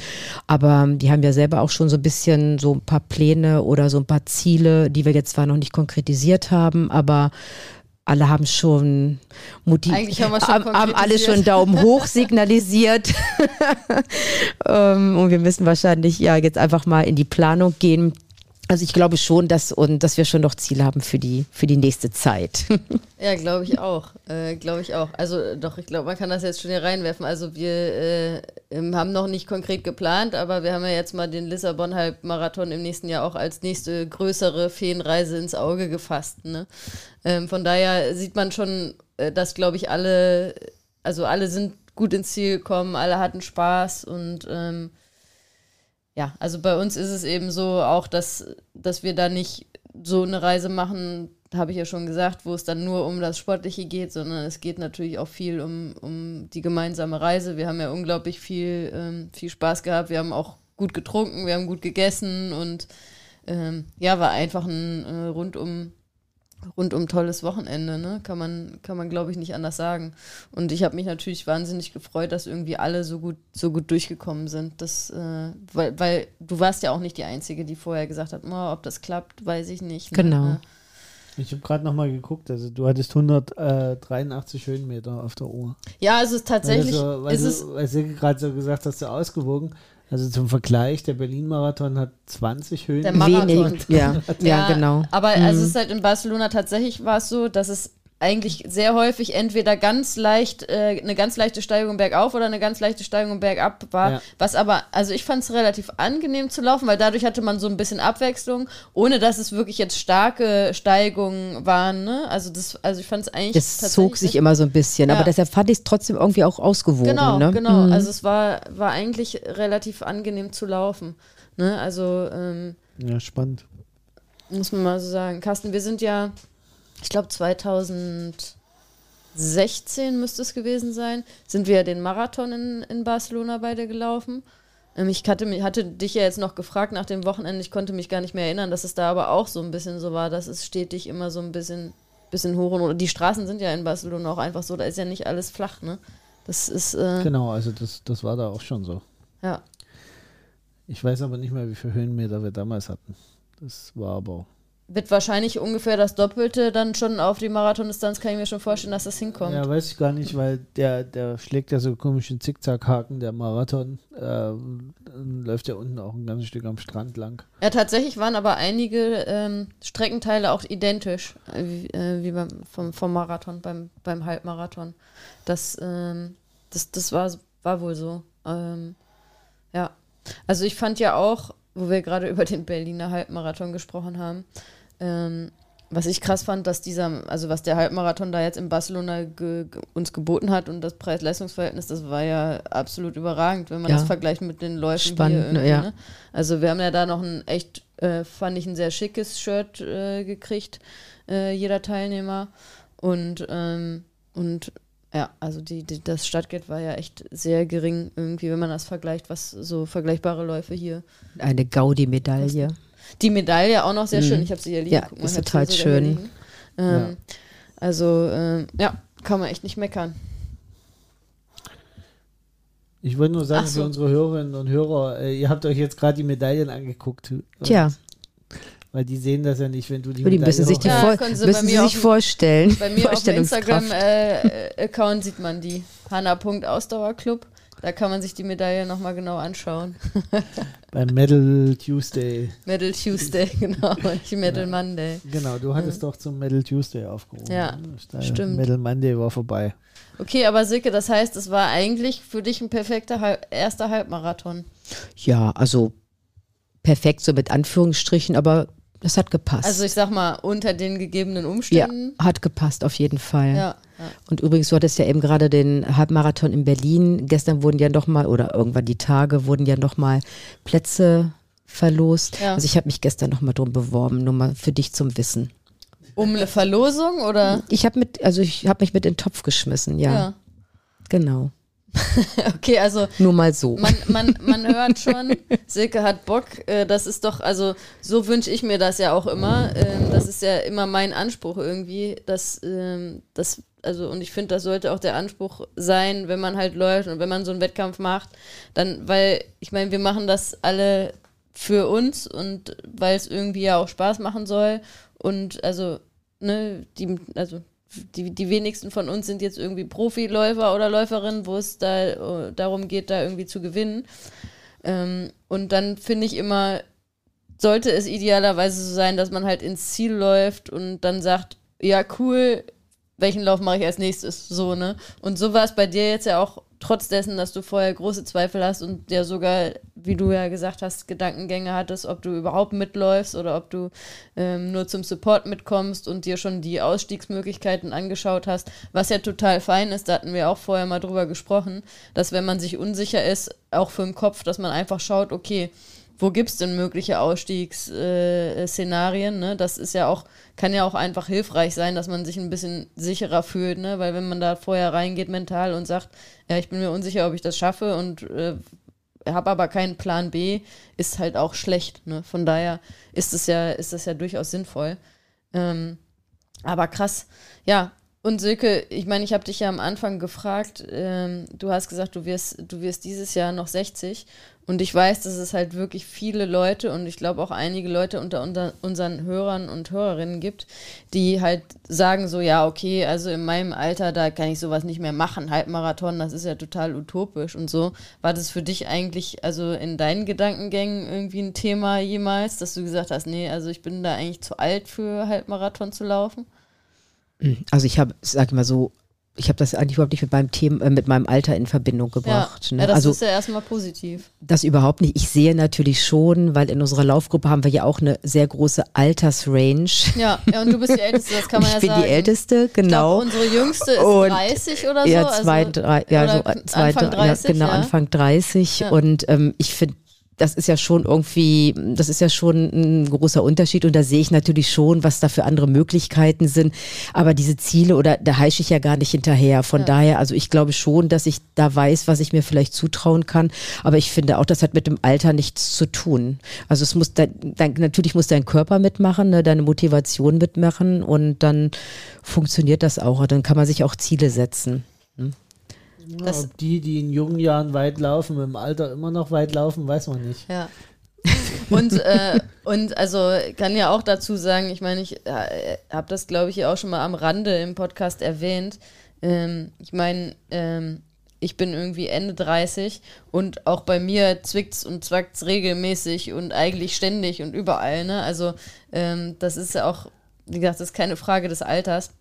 Aber die haben ja selber auch schon so ein bisschen so ein paar Pläne oder so ein paar Ziele, die wir jetzt zwar noch nicht konkretisiert haben, aber alle haben schon motiviert. Eigentlich haben wir schon haben alle schon Daumen hoch signalisiert. ähm, und wir müssen wahrscheinlich ja jetzt einfach mal in die Planung gehen. Also ich glaube schon, dass und dass wir schon noch Ziele haben für die für die nächste Zeit. ja, glaube ich auch. Äh, glaube ich auch. Also doch, ich glaube, man kann das jetzt schon hier reinwerfen. Also wir äh, haben noch nicht konkret geplant, aber wir haben ja jetzt mal den Lissabon Halbmarathon im nächsten Jahr auch als nächste größere Feenreise ins Auge gefasst. Ne? Ähm, von daher sieht man schon, äh, dass glaube ich alle, also alle sind gut ins Ziel gekommen, alle hatten Spaß und ähm, ja, also bei uns ist es eben so auch, dass, dass wir da nicht so eine Reise machen, habe ich ja schon gesagt, wo es dann nur um das Sportliche geht, sondern es geht natürlich auch viel um, um die gemeinsame Reise. Wir haben ja unglaublich viel, ähm, viel Spaß gehabt. Wir haben auch gut getrunken, wir haben gut gegessen und ähm, ja, war einfach ein äh, rundum rundum tolles Wochenende, ne? Kann man, kann man glaube ich, nicht anders sagen. Und ich habe mich natürlich wahnsinnig gefreut, dass irgendwie alle so gut, so gut durchgekommen sind. Das, äh, weil, weil du warst ja auch nicht die Einzige, die vorher gesagt hat, oh, ob das klappt, weiß ich nicht. Ne? Genau. Ich habe gerade nochmal geguckt, also du hattest 183 Höhenmeter auf der Uhr. Ja, also es ist tatsächlich. Also, weil, ist du, weil Silke gerade so gesagt hast, du ausgewogen. Also zum Vergleich, der Berlin-Marathon hat 20 Höhen. Der Marathon. Wenig, ja, ja, ja, genau. Aber also mhm. also es ist halt in Barcelona tatsächlich war es so, dass es eigentlich sehr häufig entweder ganz leicht, äh, eine ganz leichte Steigung bergauf oder eine ganz leichte Steigung bergab war. Ja. Was aber, also ich fand es relativ angenehm zu laufen, weil dadurch hatte man so ein bisschen Abwechslung, ohne dass es wirklich jetzt starke Steigungen waren. Ne? Also das, also ich fand es eigentlich. Das zog sich immer so ein bisschen, ja. aber deshalb fand ich es trotzdem irgendwie auch ausgewogen. Genau, ne? genau. Mhm. Also es war, war eigentlich relativ angenehm zu laufen. Ne? Also ähm, ja, spannend. Muss man mal so sagen. Carsten, wir sind ja ich glaube 2016 müsste es gewesen sein, sind wir den Marathon in, in Barcelona beide gelaufen. Ähm, ich hatte, hatte dich ja jetzt noch gefragt nach dem Wochenende, ich konnte mich gar nicht mehr erinnern, dass es da aber auch so ein bisschen so war, dass es stetig immer so ein bisschen, bisschen hoch und die Straßen sind ja in Barcelona auch einfach so, da ist ja nicht alles flach, ne? Das ist. Äh genau, also das, das war da auch schon so. Ja. Ich weiß aber nicht mehr, wie viele Höhenmeter wir damals hatten. Das war aber wird wahrscheinlich ungefähr das Doppelte dann schon auf die Marathondistanz, kann ich mir schon vorstellen, dass das hinkommt. Ja, weiß ich gar nicht, weil der, der schlägt ja so komischen Zickzackhaken, der Marathon. Äh, läuft ja unten auch ein ganzes Stück am Strand lang. Ja, tatsächlich waren aber einige ähm, Streckenteile auch identisch, äh, wie, äh, wie beim, vom, vom Marathon, beim, beim Halbmarathon. Das, ähm, das, das war, war wohl so. Ähm, ja. Also ich fand ja auch, wo wir gerade über den Berliner Halbmarathon gesprochen haben, ähm, was ich krass fand, dass dieser, also was der Halbmarathon da jetzt in Barcelona ge uns geboten hat und das Preis-Leistungs-Verhältnis, das war ja absolut überragend, wenn man ja. das vergleicht mit den Läufen Spannend, hier ja. Ne? Also wir haben ja da noch ein echt, äh, fand ich ein sehr schickes Shirt äh, gekriegt, äh, jeder Teilnehmer. Und, ähm, und ja, also die, die, das Stadtgeld war ja echt sehr gering, irgendwie, wenn man das vergleicht, was so vergleichbare Läufe hier. Eine Gaudi-Medaille. Die Medaille auch noch sehr mhm. schön. Ich habe sie hier liegen. Ja, Guck mal, ist total schön. Ähm, ja. Also, ähm, ja, kann man echt nicht meckern. Ich wollte nur sagen so. für unsere Hörerinnen und Hörer, äh, ihr habt euch jetzt gerade die Medaillen angeguckt. Tja, Weil die sehen das ja nicht, wenn du die die Medaille müssen sich, die Ja, vor, können sie bei müssen mir sie auf sich vorstellen. Bei mir auf dem. Instagram-Account sieht man die. Hanna.ausdauerclub. Da kann man sich die Medaille nochmal genau anschauen. Beim Medal Tuesday. Medal Tuesday, genau. Nicht Medal Monday. Genau, du hattest doch zum Medal Tuesday aufgerufen. Ja, ne? stimmt. Medal Monday war vorbei. Okay, aber Silke, das heißt, es war eigentlich für dich ein perfekter Halb erster Halbmarathon. Ja, also perfekt, so mit Anführungsstrichen, aber das hat gepasst. Also ich sag mal, unter den gegebenen ja, Umständen. hat gepasst, auf jeden Fall. Ja. Ja. Und übrigens, du hattest ja eben gerade den Halbmarathon in Berlin. Gestern wurden ja noch mal oder irgendwann die Tage wurden ja noch mal Plätze verlost. Ja. Also ich habe mich gestern noch mal drum beworben, nur mal für dich zum Wissen. Um eine Verlosung oder? Ich habe mit, also ich habe mich mit in den Topf geschmissen, ja, Ja. genau. Okay, also Nur mal so. man, man, man hört schon, Silke hat Bock. Äh, das ist doch, also so wünsche ich mir das ja auch immer. Ähm, das ist ja immer mein Anspruch irgendwie, dass ähm, das, also und ich finde, das sollte auch der Anspruch sein, wenn man halt läuft und wenn man so einen Wettkampf macht, dann, weil ich meine, wir machen das alle für uns und weil es irgendwie ja auch Spaß machen soll und also ne, die, also die, die wenigsten von uns sind jetzt irgendwie Profiläufer oder Läuferinnen, wo es da äh, darum geht, da irgendwie zu gewinnen. Ähm, und dann finde ich immer, sollte es idealerweise so sein, dass man halt ins Ziel läuft und dann sagt, ja, cool, welchen Lauf mache ich als nächstes? So, ne? Und so war es bei dir jetzt ja auch, trotz dessen, dass du vorher große Zweifel hast und ja sogar, wie du ja gesagt hast, Gedankengänge hattest, ob du überhaupt mitläufst oder ob du ähm, nur zum Support mitkommst und dir schon die Ausstiegsmöglichkeiten angeschaut hast, was ja total fein ist, da hatten wir auch vorher mal drüber gesprochen, dass wenn man sich unsicher ist, auch für den Kopf, dass man einfach schaut, okay, wo gibt es denn mögliche Ausstiegsszenarien? Szenarien, ne? Das ist ja auch, kann ja auch einfach hilfreich sein, dass man sich ein bisschen sicherer fühlt, ne? Weil wenn man da vorher reingeht mental und sagt, ja, ich bin mir unsicher, ob ich das schaffe und äh, habe aber keinen Plan B, ist halt auch schlecht. Ne? Von daher ist es ja, ist das ja durchaus sinnvoll. Ähm, aber krass, ja. Und Silke, ich meine, ich habe dich ja am Anfang gefragt, ähm, du hast gesagt, du wirst, du wirst dieses Jahr noch 60 und ich weiß, dass es halt wirklich viele Leute und ich glaube auch einige Leute unter, unter unseren Hörern und Hörerinnen gibt, die halt sagen so, ja, okay, also in meinem Alter, da kann ich sowas nicht mehr machen, Halbmarathon, das ist ja total utopisch und so. War das für dich eigentlich, also in deinen Gedankengängen irgendwie ein Thema jemals, dass du gesagt hast, nee, also ich bin da eigentlich zu alt für Halbmarathon zu laufen? Also ich habe, sag mal so, ich habe das eigentlich überhaupt nicht mit meinem Thema, äh, mit meinem Alter in Verbindung Ja, gebracht. ja ne? das also ist ja erstmal positiv. das überhaupt nicht. Ich sehe natürlich schon, weil in unserer Laufgruppe haben wir ja auch eine sehr große Altersrange. Ja, ja und du bist die Älteste, das kann man ich ja bin sagen. die Älteste, Ich glaube, genau. unsere Jüngste ist Und- 30 oder so. ja, also, zwei, drei, ja, so äh, zwei, Anfang drei, 30, ja, genau, ja. Anfang 30. Ja. Und ähm, ich finde, das ist ja schon irgendwie, das ist ja schon ein großer Unterschied und da sehe ich natürlich schon, was da für andere Möglichkeiten sind. Aber diese Ziele oder da heische ich ja gar nicht hinterher. Von Ja. daher, also ich glaube schon, dass ich da weiß, was ich mir vielleicht zutrauen kann. Aber ich finde auch, das hat mit dem Alter nichts zu tun. Also es muss dein, dein, natürlich muss dein Körper mitmachen, ne, deine Motivation mitmachen und dann funktioniert das auch. Und dann kann man sich auch Ziele setzen. Ja, ob die, die in jungen Jahren weit laufen, im Alter immer noch weit laufen, weiß man nicht. Ja. Und, äh, und also kann ja auch dazu sagen, ich meine, ich äh, habe das, glaube ich, hier auch schon mal am Rande im Podcast erwähnt. Ähm, ich meine, ähm, ich bin irgendwie Ende 30 und auch bei mir zwickt's und zwackt's regelmäßig und eigentlich ständig und überall. Ne? Also ähm, das ist ja auch, wie gesagt, das ist keine Frage des Alters.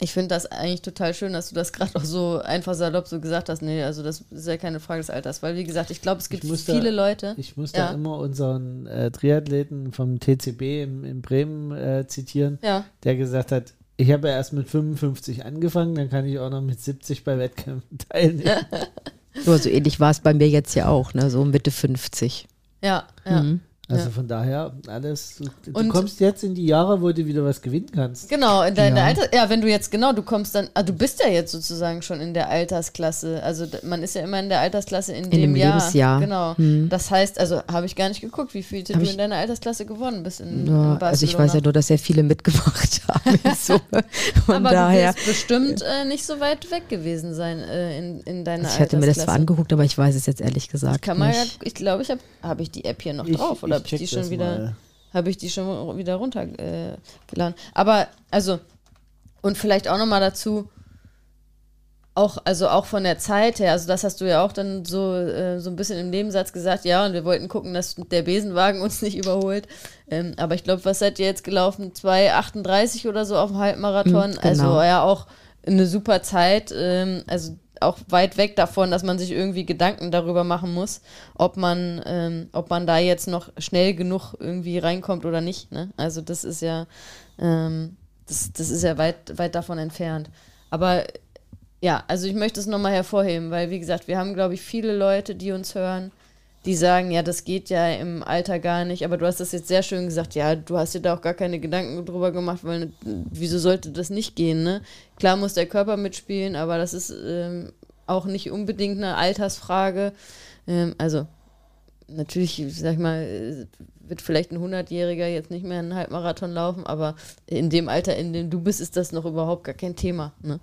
Ich finde das eigentlich total schön, dass du das gerade auch so einfach salopp so gesagt hast. Nee, also das ist ja keine Frage des Alters, weil wie gesagt, ich glaube, es gibt muss da- viele Leute. Ich muss Ja. da immer unseren äh, Triathleten vom TCB in, in Bremen äh, zitieren, Ja, der gesagt hat, ich habe ja erst mit 55 angefangen, dann kann ich auch noch mit 70 bei Wettkämpfen teilnehmen. So, so ähnlich war es bei mir jetzt ja auch, ne? so Mitte 50. ja, ja. Mhm. Also Ja. von daher, alles. Du Und- kommst jetzt in die Jahre, wo du wieder was gewinnen kannst. Genau, in deiner Ja. Alter, ja, wenn du jetzt, genau, du kommst dann, ah, du bist ja jetzt sozusagen schon in der Altersklasse. Also man ist ja immer in der Altersklasse in, dem dem Jahr. Lebensjahr. Genau. Hm. Das heißt, also habe ich gar nicht geguckt, wie viel du Hab ich- in deiner Altersklasse gewonnen bist in, Ja, in also ich weiß ja nur, dass sehr viele mitgemacht haben. So. Von Aber daher. du wirst bestimmt äh, nicht so weit weg gewesen sein äh, in, in deiner Also ich hatte mir das zwar angeguckt, aber ich weiß es jetzt ehrlich gesagt Kann man ja, nicht. ich glaube, ich habe hab ich die App hier noch drauf oder habe ich die schon wieder habe ich die schon wieder runtergeladen. Äh. Aber also und vielleicht auch noch mal dazu auch also auch von der Zeit her, also das hast du ja auch dann so äh, so ein bisschen im Nebensatz gesagt, ja, und wir wollten gucken, dass der Besenwagen uns nicht überholt. Ähm, aber ich glaube, was seid ihr jetzt gelaufen? 2:38 oder so auf dem Halbmarathon, Hm, genau. also ja auch eine super Zeit, ähm, also auch weit weg davon, dass man sich irgendwie Gedanken darüber machen muss, ob man, ähm, ob man da jetzt noch schnell genug irgendwie reinkommt oder nicht. Ne? Also das ist ja, ähm, das, das ist ja weit, weit davon entfernt. Aber ja, also ich möchte es nochmal hervorheben, weil wie gesagt, wir haben, glaube ich, viele Leute, die uns hören, die sagen, ja, das geht ja im Alter gar nicht, aber du hast das jetzt sehr schön gesagt, ja, du hast dir da auch gar keine Gedanken drüber gemacht, weil wieso sollte das nicht gehen, ne? Klar muss der Körper mitspielen, aber das ist ähm, auch nicht unbedingt eine Altersfrage. Ähm, also natürlich, sag ich mal, wird vielleicht ein 100-Jähriger jetzt nicht mehr einen Halbmarathon laufen, aber in dem Alter, in dem du bist, ist das noch überhaupt gar kein Thema. Ne?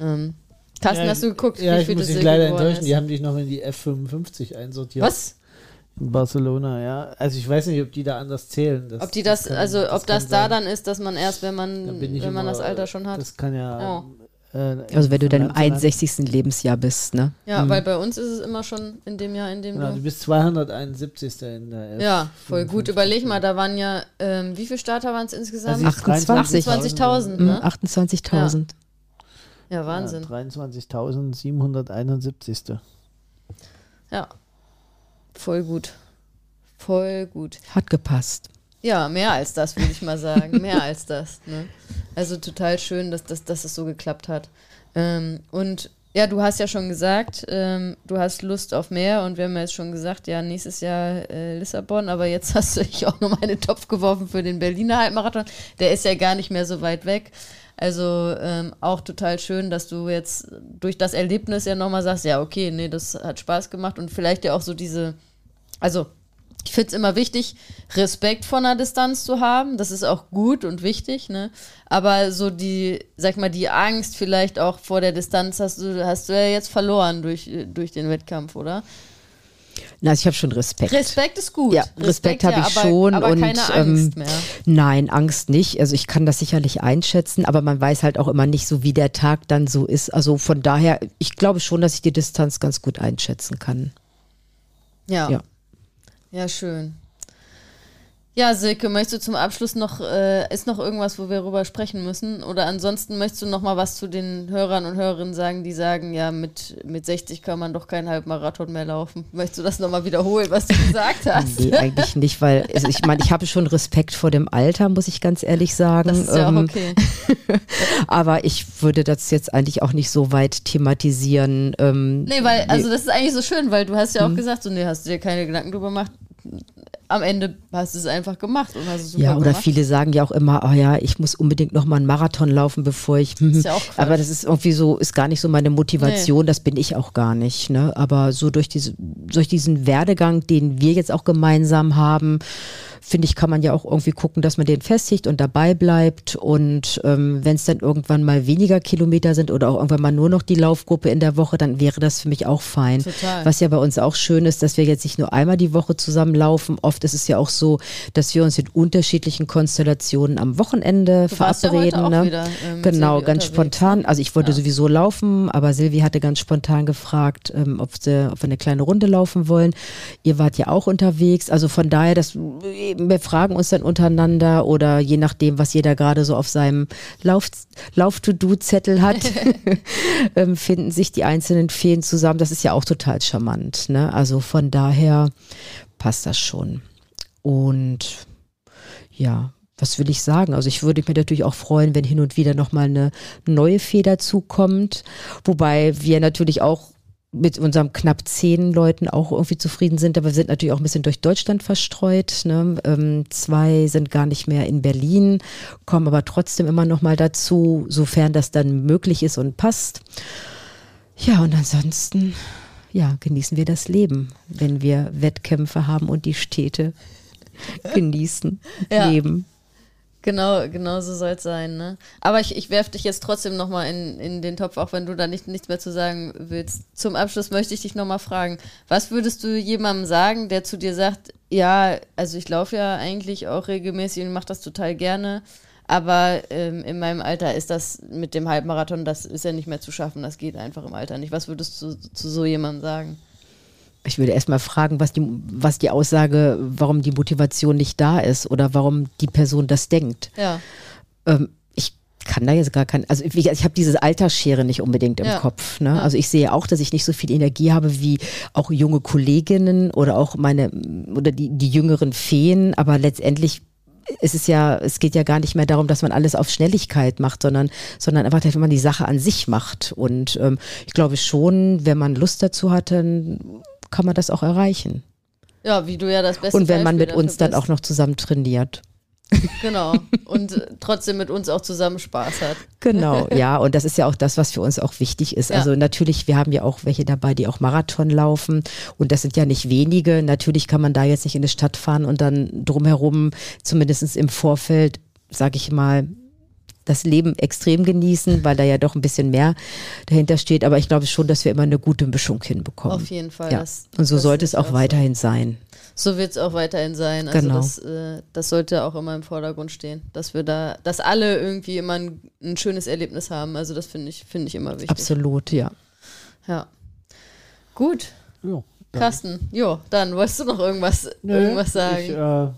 Ähm, Carsten, Ja, hast du geguckt, Ja, wie ich viel muss das dich leider enttäuschen. ist? Die haben dich noch in die F55 einsortiert. Was? In Barcelona, ja. Also ich weiß nicht, ob die da anders zählen. Ob die das, kann- also ob das da sein. dann ist, dass man erst, wenn man, wenn man immer- das Alter schon hat. Das kann ja. Oh. äh, Also wenn du dann im von Land zu Land- 61. Lebensjahr bist, ne? Ja, weil bei uns ist es immer schon in dem Jahr, in dem Genau, du du. bist 271. in der F Ja, voll gut. 55. Überleg mal, da waren ja, ähm, wie viele Starter waren es insgesamt? Also ich- 28. 28.000, Mhm, ne? 28.000. Ja, Wahnsinn. Ja, 23.771. Ja. Voll gut. Voll gut. Hat gepasst. Ja, mehr als das, würde ich mal sagen. Mehr als das. Ne? Also total schön, dass, dass, dass es so geklappt hat. Ähm, und ja, du hast ja schon gesagt, ähm, du hast Lust auf mehr und wir haben ja jetzt schon gesagt, ja, nächstes Jahr äh, Lissabon, aber jetzt hast du dich auch nochmal in den Topf geworfen für den Berliner Halbmarathon. Der ist ja gar nicht mehr so weit weg. Also ähm, auch total schön, dass du jetzt durch das Erlebnis ja nochmal sagst, ja, okay, nee, das hat Spaß gemacht und vielleicht ja auch so diese, also ich finde es immer wichtig, Respekt von der Distanz zu haben. Das ist auch gut und wichtig, ne? Aber so die, sag mal, die Angst vielleicht auch vor der Distanz hast du, hast du ja jetzt verloren durch, durch den Wettkampf, oder? Na, ich habe schon Respekt. Respekt ist gut. Ja, Respekt habe ja, ich aber, schon Aber und, keine ähm, Angst mehr. Nein, Angst nicht. Also ich kann das sicherlich einschätzen, aber man weiß halt auch immer nicht so, wie der Tag dann so ist. Also von daher, ich glaube schon, dass ich die Distanz ganz gut einschätzen kann. Ja. Ja. Ja, schön. Ja, Silke, möchtest du zum Abschluss noch, äh, ist noch irgendwas, wo wir drüber sprechen müssen? Oder ansonsten möchtest du noch mal was zu den Hörern und Hörerinnen sagen, die sagen, ja, mit, mit 60 kann man doch keinen Halbmarathon mehr laufen. Möchtest du das noch mal wiederholen, was du gesagt hast? Nee, eigentlich nicht, weil also ich meine, ich habe schon Respekt vor dem Alter, muss ich ganz ehrlich sagen. Das ist ja auch Ähm, okay. Aber ich würde das jetzt eigentlich auch nicht so weit thematisieren. Ähm, Nee, weil, also das ist eigentlich so schön, weil du hast ja Mhm. auch gesagt, so, nee, hast du dir keine Gedanken drüber gemacht. Am Ende hast du es einfach gemacht und hast es super ja, oder gemacht. viele sagen ja auch immer, oh ja, ich muss unbedingt noch mal einen Marathon laufen, bevor ich. Ist ja auch Quatsch. aber das ist irgendwie so, ist gar nicht so meine Motivation, das bin ich auch gar nicht. Ne? Aber so durch, diese, durch diesen Werdegang, den wir jetzt auch gemeinsam haben, finde ich, kann man ja auch irgendwie gucken, dass man den festigt und dabei bleibt. Und ähm, wenn es dann irgendwann mal weniger Kilometer sind oder auch irgendwann mal nur noch die Laufgruppe in der Woche, dann wäre das für mich auch fein. Total. Was ja bei uns auch schön ist, dass wir jetzt nicht nur einmal die Woche zusammen laufen. Oft ist es ja auch so, dass wir uns in unterschiedlichen Konstellationen am Wochenende Du ja verabreden. auch ne? wieder, äh, mit genau, Silvi ganz unterwegs, spontan. Also ich wollte sowieso laufen, aber Silvi hatte ganz spontan gefragt, ähm, ob, sie, ob wir eine kleine Runde laufen wollen. Ihr wart ja auch unterwegs. Also von daher, das, wir fragen uns dann untereinander oder je nachdem, was jeder gerade so auf seinem Lauf, Lauf-to-Do-Zettel hat, ähm, finden sich die einzelnen Feen zusammen. Das ist ja auch total charmant. Ne? Also von daher passt das schon. Und ja, was will ich sagen? Also ich würde mich natürlich auch freuen, wenn hin und wieder nochmal eine neue Fee dazukommt. Wobei wir natürlich auch mit unserem knapp zehn Leuten auch irgendwie zufrieden sind, aber wir sind natürlich auch ein bisschen durch Deutschland verstreut. Ne? Ähm, zwei sind gar nicht mehr in Berlin, kommen aber trotzdem immer noch mal dazu, sofern das dann möglich ist und passt. Ja, und ansonsten, ja, genießen wir das Leben, wenn wir Wettkämpfe haben und die Städte genießen, Ja. leben. Genau, genau so soll es sein, ne? Aber ich, ich werfe dich jetzt trotzdem nochmal in, in den Topf, auch wenn du da nicht, nichts mehr zu sagen willst. Zum Abschluss möchte ich dich nochmal fragen, was würdest du jemandem sagen, der zu dir sagt, ja, also ich laufe ja eigentlich auch regelmäßig und mache das total gerne, aber ähm, in meinem Alter ist das mit dem Halbmarathon, das ist ja nicht mehr zu schaffen, das geht einfach im Alter nicht. Was würdest du zu so jemandem sagen? Ich würde erst mal fragen, was die, was die Aussage, warum die Motivation nicht da ist oder warum die Person das denkt. Ja, Ähm, ich kann da jetzt gar kein, also gesagt, ich habe diese Altersschere nicht unbedingt im Ja. Kopf. Ne? Also ich sehe auch, dass ich nicht so viel Energie habe wie auch junge Kolleginnen oder auch meine oder die, die jüngeren Feen, aber letztendlich es ist ja, es geht ja gar nicht mehr darum, dass man alles auf Schnelligkeit macht, sondern, sondern einfach, wenn man die Sache an sich macht. Und ähm, ich glaube schon, wenn man Lust dazu hat, dann kann man das auch erreichen. ja, wie du ja das Beste Und wenn man mit uns dafür dann auch bist. noch zusammen trainiert. Genau. Und äh, trotzdem mit uns auch zusammen Spaß hat. Genau, ja, und das ist ja auch das, was für uns auch wichtig ist. Ja. Also natürlich, wir haben ja auch welche dabei, die auch Marathon laufen und das sind ja nicht wenige. Natürlich kann man da jetzt nicht in die Stadt fahren und dann drumherum, zumindest im Vorfeld, sage ich mal, das Leben extrem genießen, weil da ja doch ein bisschen mehr dahinter steht. Aber ich glaube schon, dass wir immer eine gute Mischung hinbekommen. Auf jeden Fall. Ja. Und so sollte es auch so. weiterhin sein. So wird es auch weiterhin sein. Also Genau. das, äh, das sollte auch immer im Vordergrund stehen, dass wir da, dass alle irgendwie immer ein, ein schönes Erlebnis haben. Also das finde ich, finde ich immer wichtig. Absolut, ja. Ja. Gut, Ja, Carsten. Jo, dann wolltest du noch irgendwas, Nö, irgendwas sagen? Ich äh,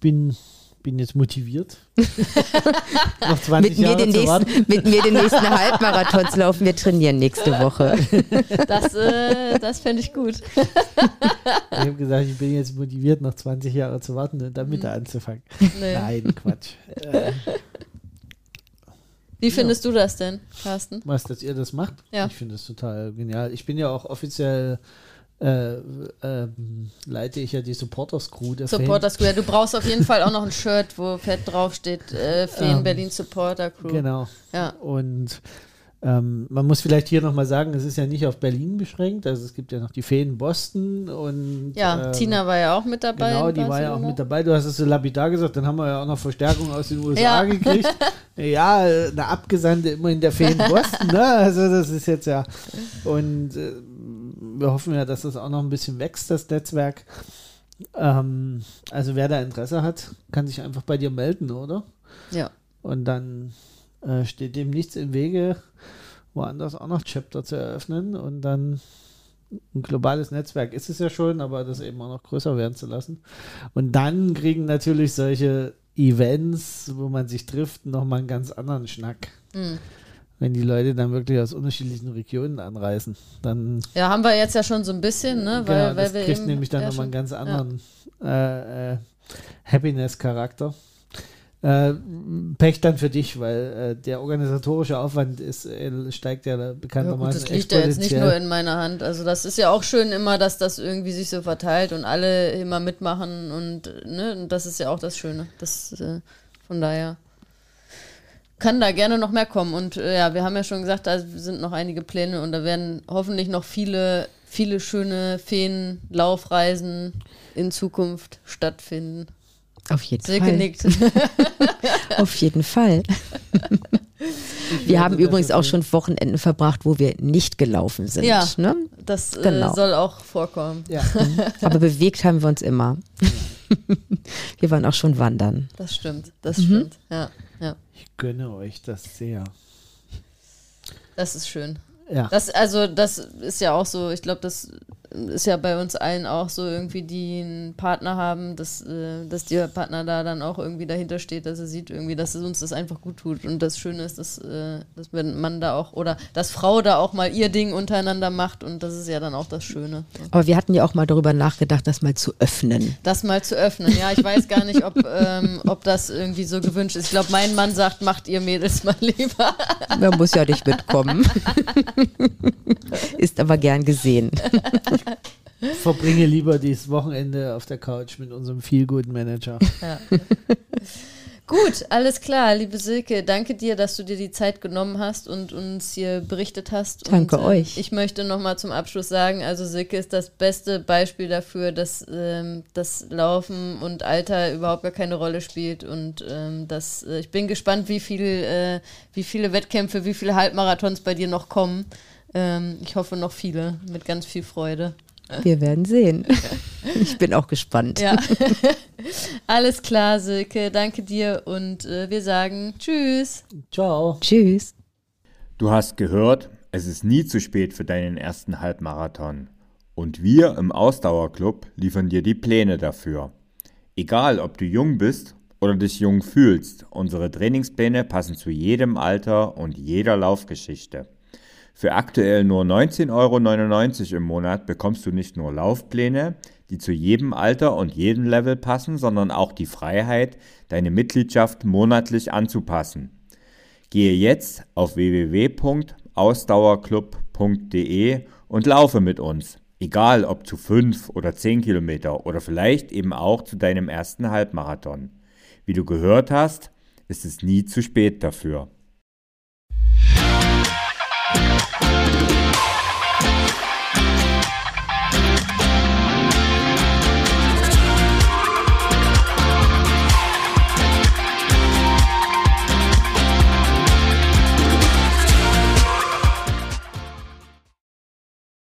bin, bin jetzt motiviert. Noch 20 Mit mir, Jahre nächsten, mit mir den nächsten Halbmarathons laufen. Wir trainieren nächste Woche. Das, äh, das fände ich gut. Ich habe gesagt, ich bin jetzt motiviert, noch 20 Jahre zu warten und damit Mhm. anzufangen. Nee. Nein, Quatsch. Äh, Wie findest du das denn, Carsten? was, dass ihr das macht? Ja. Ich finde das total genial. Ich bin ja auch offiziell, äh, ähm, leite ich ja die Supporters Crew der Supporter Square. Du brauchst auf jeden Fall auch noch ein Shirt, wo fett draufsteht, äh, Feen Ähm, Berlin Supporter Crew. Genau. Ja. Und ähm, man muss vielleicht hier nochmal sagen, es ist ja nicht auf Berlin beschränkt. Also es gibt ja noch die Feen Boston und Ja, ähm, Tina war ja auch mit dabei. Genau, die war ja auch mit dabei. Du hast es so lapidar gesagt, dann haben wir ja auch noch Verstärkung aus den USA Ja. gekriegt. Ja, eine Abgesandte immerhin der Feen Boston, ne? Also das ist jetzt ja. Und äh, wir hoffen ja, dass das auch noch ein bisschen wächst, das Netzwerk. Ähm, also wer da Interesse hat, kann sich einfach bei dir melden, oder? Ja. Und dann äh, steht dem nichts im Wege, woanders auch noch Chapter zu eröffnen und dann ein globales Netzwerk ist es ja schon, aber das eben auch noch größer werden zu lassen. Und dann kriegen natürlich solche Events, wo man sich trifft, nochmal einen ganz anderen Schnack. Mhm. Wenn die Leute dann wirklich aus unterschiedlichen Regionen anreisen, dann Ja, haben wir jetzt ja schon so ein bisschen, ne? Weil, genau, weil das wir kriegt nämlich dann ja, nochmal einen ganz anderen äh, äh, Happiness-Charakter. Äh, Pech dann für dich, weil äh, der organisatorische Aufwand ist, äh, steigt ja Ja, bekanntermaßen das liegt ja jetzt nicht nur in meiner Hand. Also das ist ja auch schön immer, dass das irgendwie sich so verteilt und alle immer mitmachen und ne, und das ist ja auch das Schöne. Das äh, von daher kann da gerne noch mehr kommen und äh, ja, wir haben ja schon gesagt, da sind noch einige Pläne und da werden hoffentlich noch viele viele schöne Feen-Laufreisen in Zukunft stattfinden. Auf jeden Silke Fall. nickt. Auf jeden Fall. Wir haben übrigens auch schon Wochenenden verbracht, wo wir nicht gelaufen sind. Ja. Ne? Das äh, Genau. soll auch vorkommen. Ja, Aber bewegt haben wir uns immer. wir waren auch schon wandern. Das stimmt. Das Mhm. stimmt. Ja. Ich gönne euch das sehr. Das ist schön. Ja, Das, also, das ist ja auch so, ich glaube, das ist ja bei uns allen auch so irgendwie, die einen Partner haben, dass, äh, dass der Partner da dann auch irgendwie dahinter steht, dass er sieht irgendwie, dass es uns das einfach gut tut. Und das Schöne ist, dass, äh, dass man da auch oder dass Frau da auch mal ihr Ding untereinander macht und das ist ja dann auch das Schöne. Aber wir hatten ja auch mal darüber nachgedacht, das mal zu öffnen. Das mal zu öffnen, ja. Ich weiß gar nicht, ob, ähm, ob das irgendwie so gewünscht ist. Ich glaube, mein Mann sagt, macht ihr Mädels mal lieber. Man muss ja nicht mitkommen. ist aber gern gesehen. Verbringe lieber dieses Wochenende auf der Couch mit unserem Feel-Good-Manager. Ja. Gut, alles klar, liebe Silke. Danke dir, dass du dir die Zeit genommen hast und uns hier berichtet hast. Danke und, äh, euch. Ich möchte nochmal zum Abschluss sagen, also Silke ist das beste Beispiel dafür, dass ähm, das Laufen und Alter überhaupt gar keine Rolle spielt. Und ähm, das, äh, ich bin gespannt, wie, viel, äh, wie viele Wettkämpfe, wie viele Halbmarathons bei dir noch kommen. Ähm, ich hoffe noch viele, mit ganz viel Freude. Wir werden sehen. Ich bin auch gespannt. Ja. Alles klar, Silke. Danke dir und äh, wir sagen Tschüss. Ciao. Tschüss. Du hast gehört, es ist nie zu spät für deinen ersten Halbmarathon. Und wir im Ausdauerclub liefern dir die Pläne dafür. Egal, ob du jung bist oder dich jung fühlst, unsere Trainingspläne passen zu jedem Alter und jeder Laufgeschichte. Für aktuell nur 19,99 Euro im Monat bekommst du nicht nur Laufpläne, die zu jedem Alter und jedem Level passen, sondern auch die Freiheit, deine Mitgliedschaft monatlich anzupassen. Gehe jetzt auf www.ausdauerclub.de und laufe mit uns. Egal ob zu 5 oder 10 Kilometer oder vielleicht eben auch zu deinem ersten Halbmarathon. Wie du gehört hast, ist es nie zu spät dafür.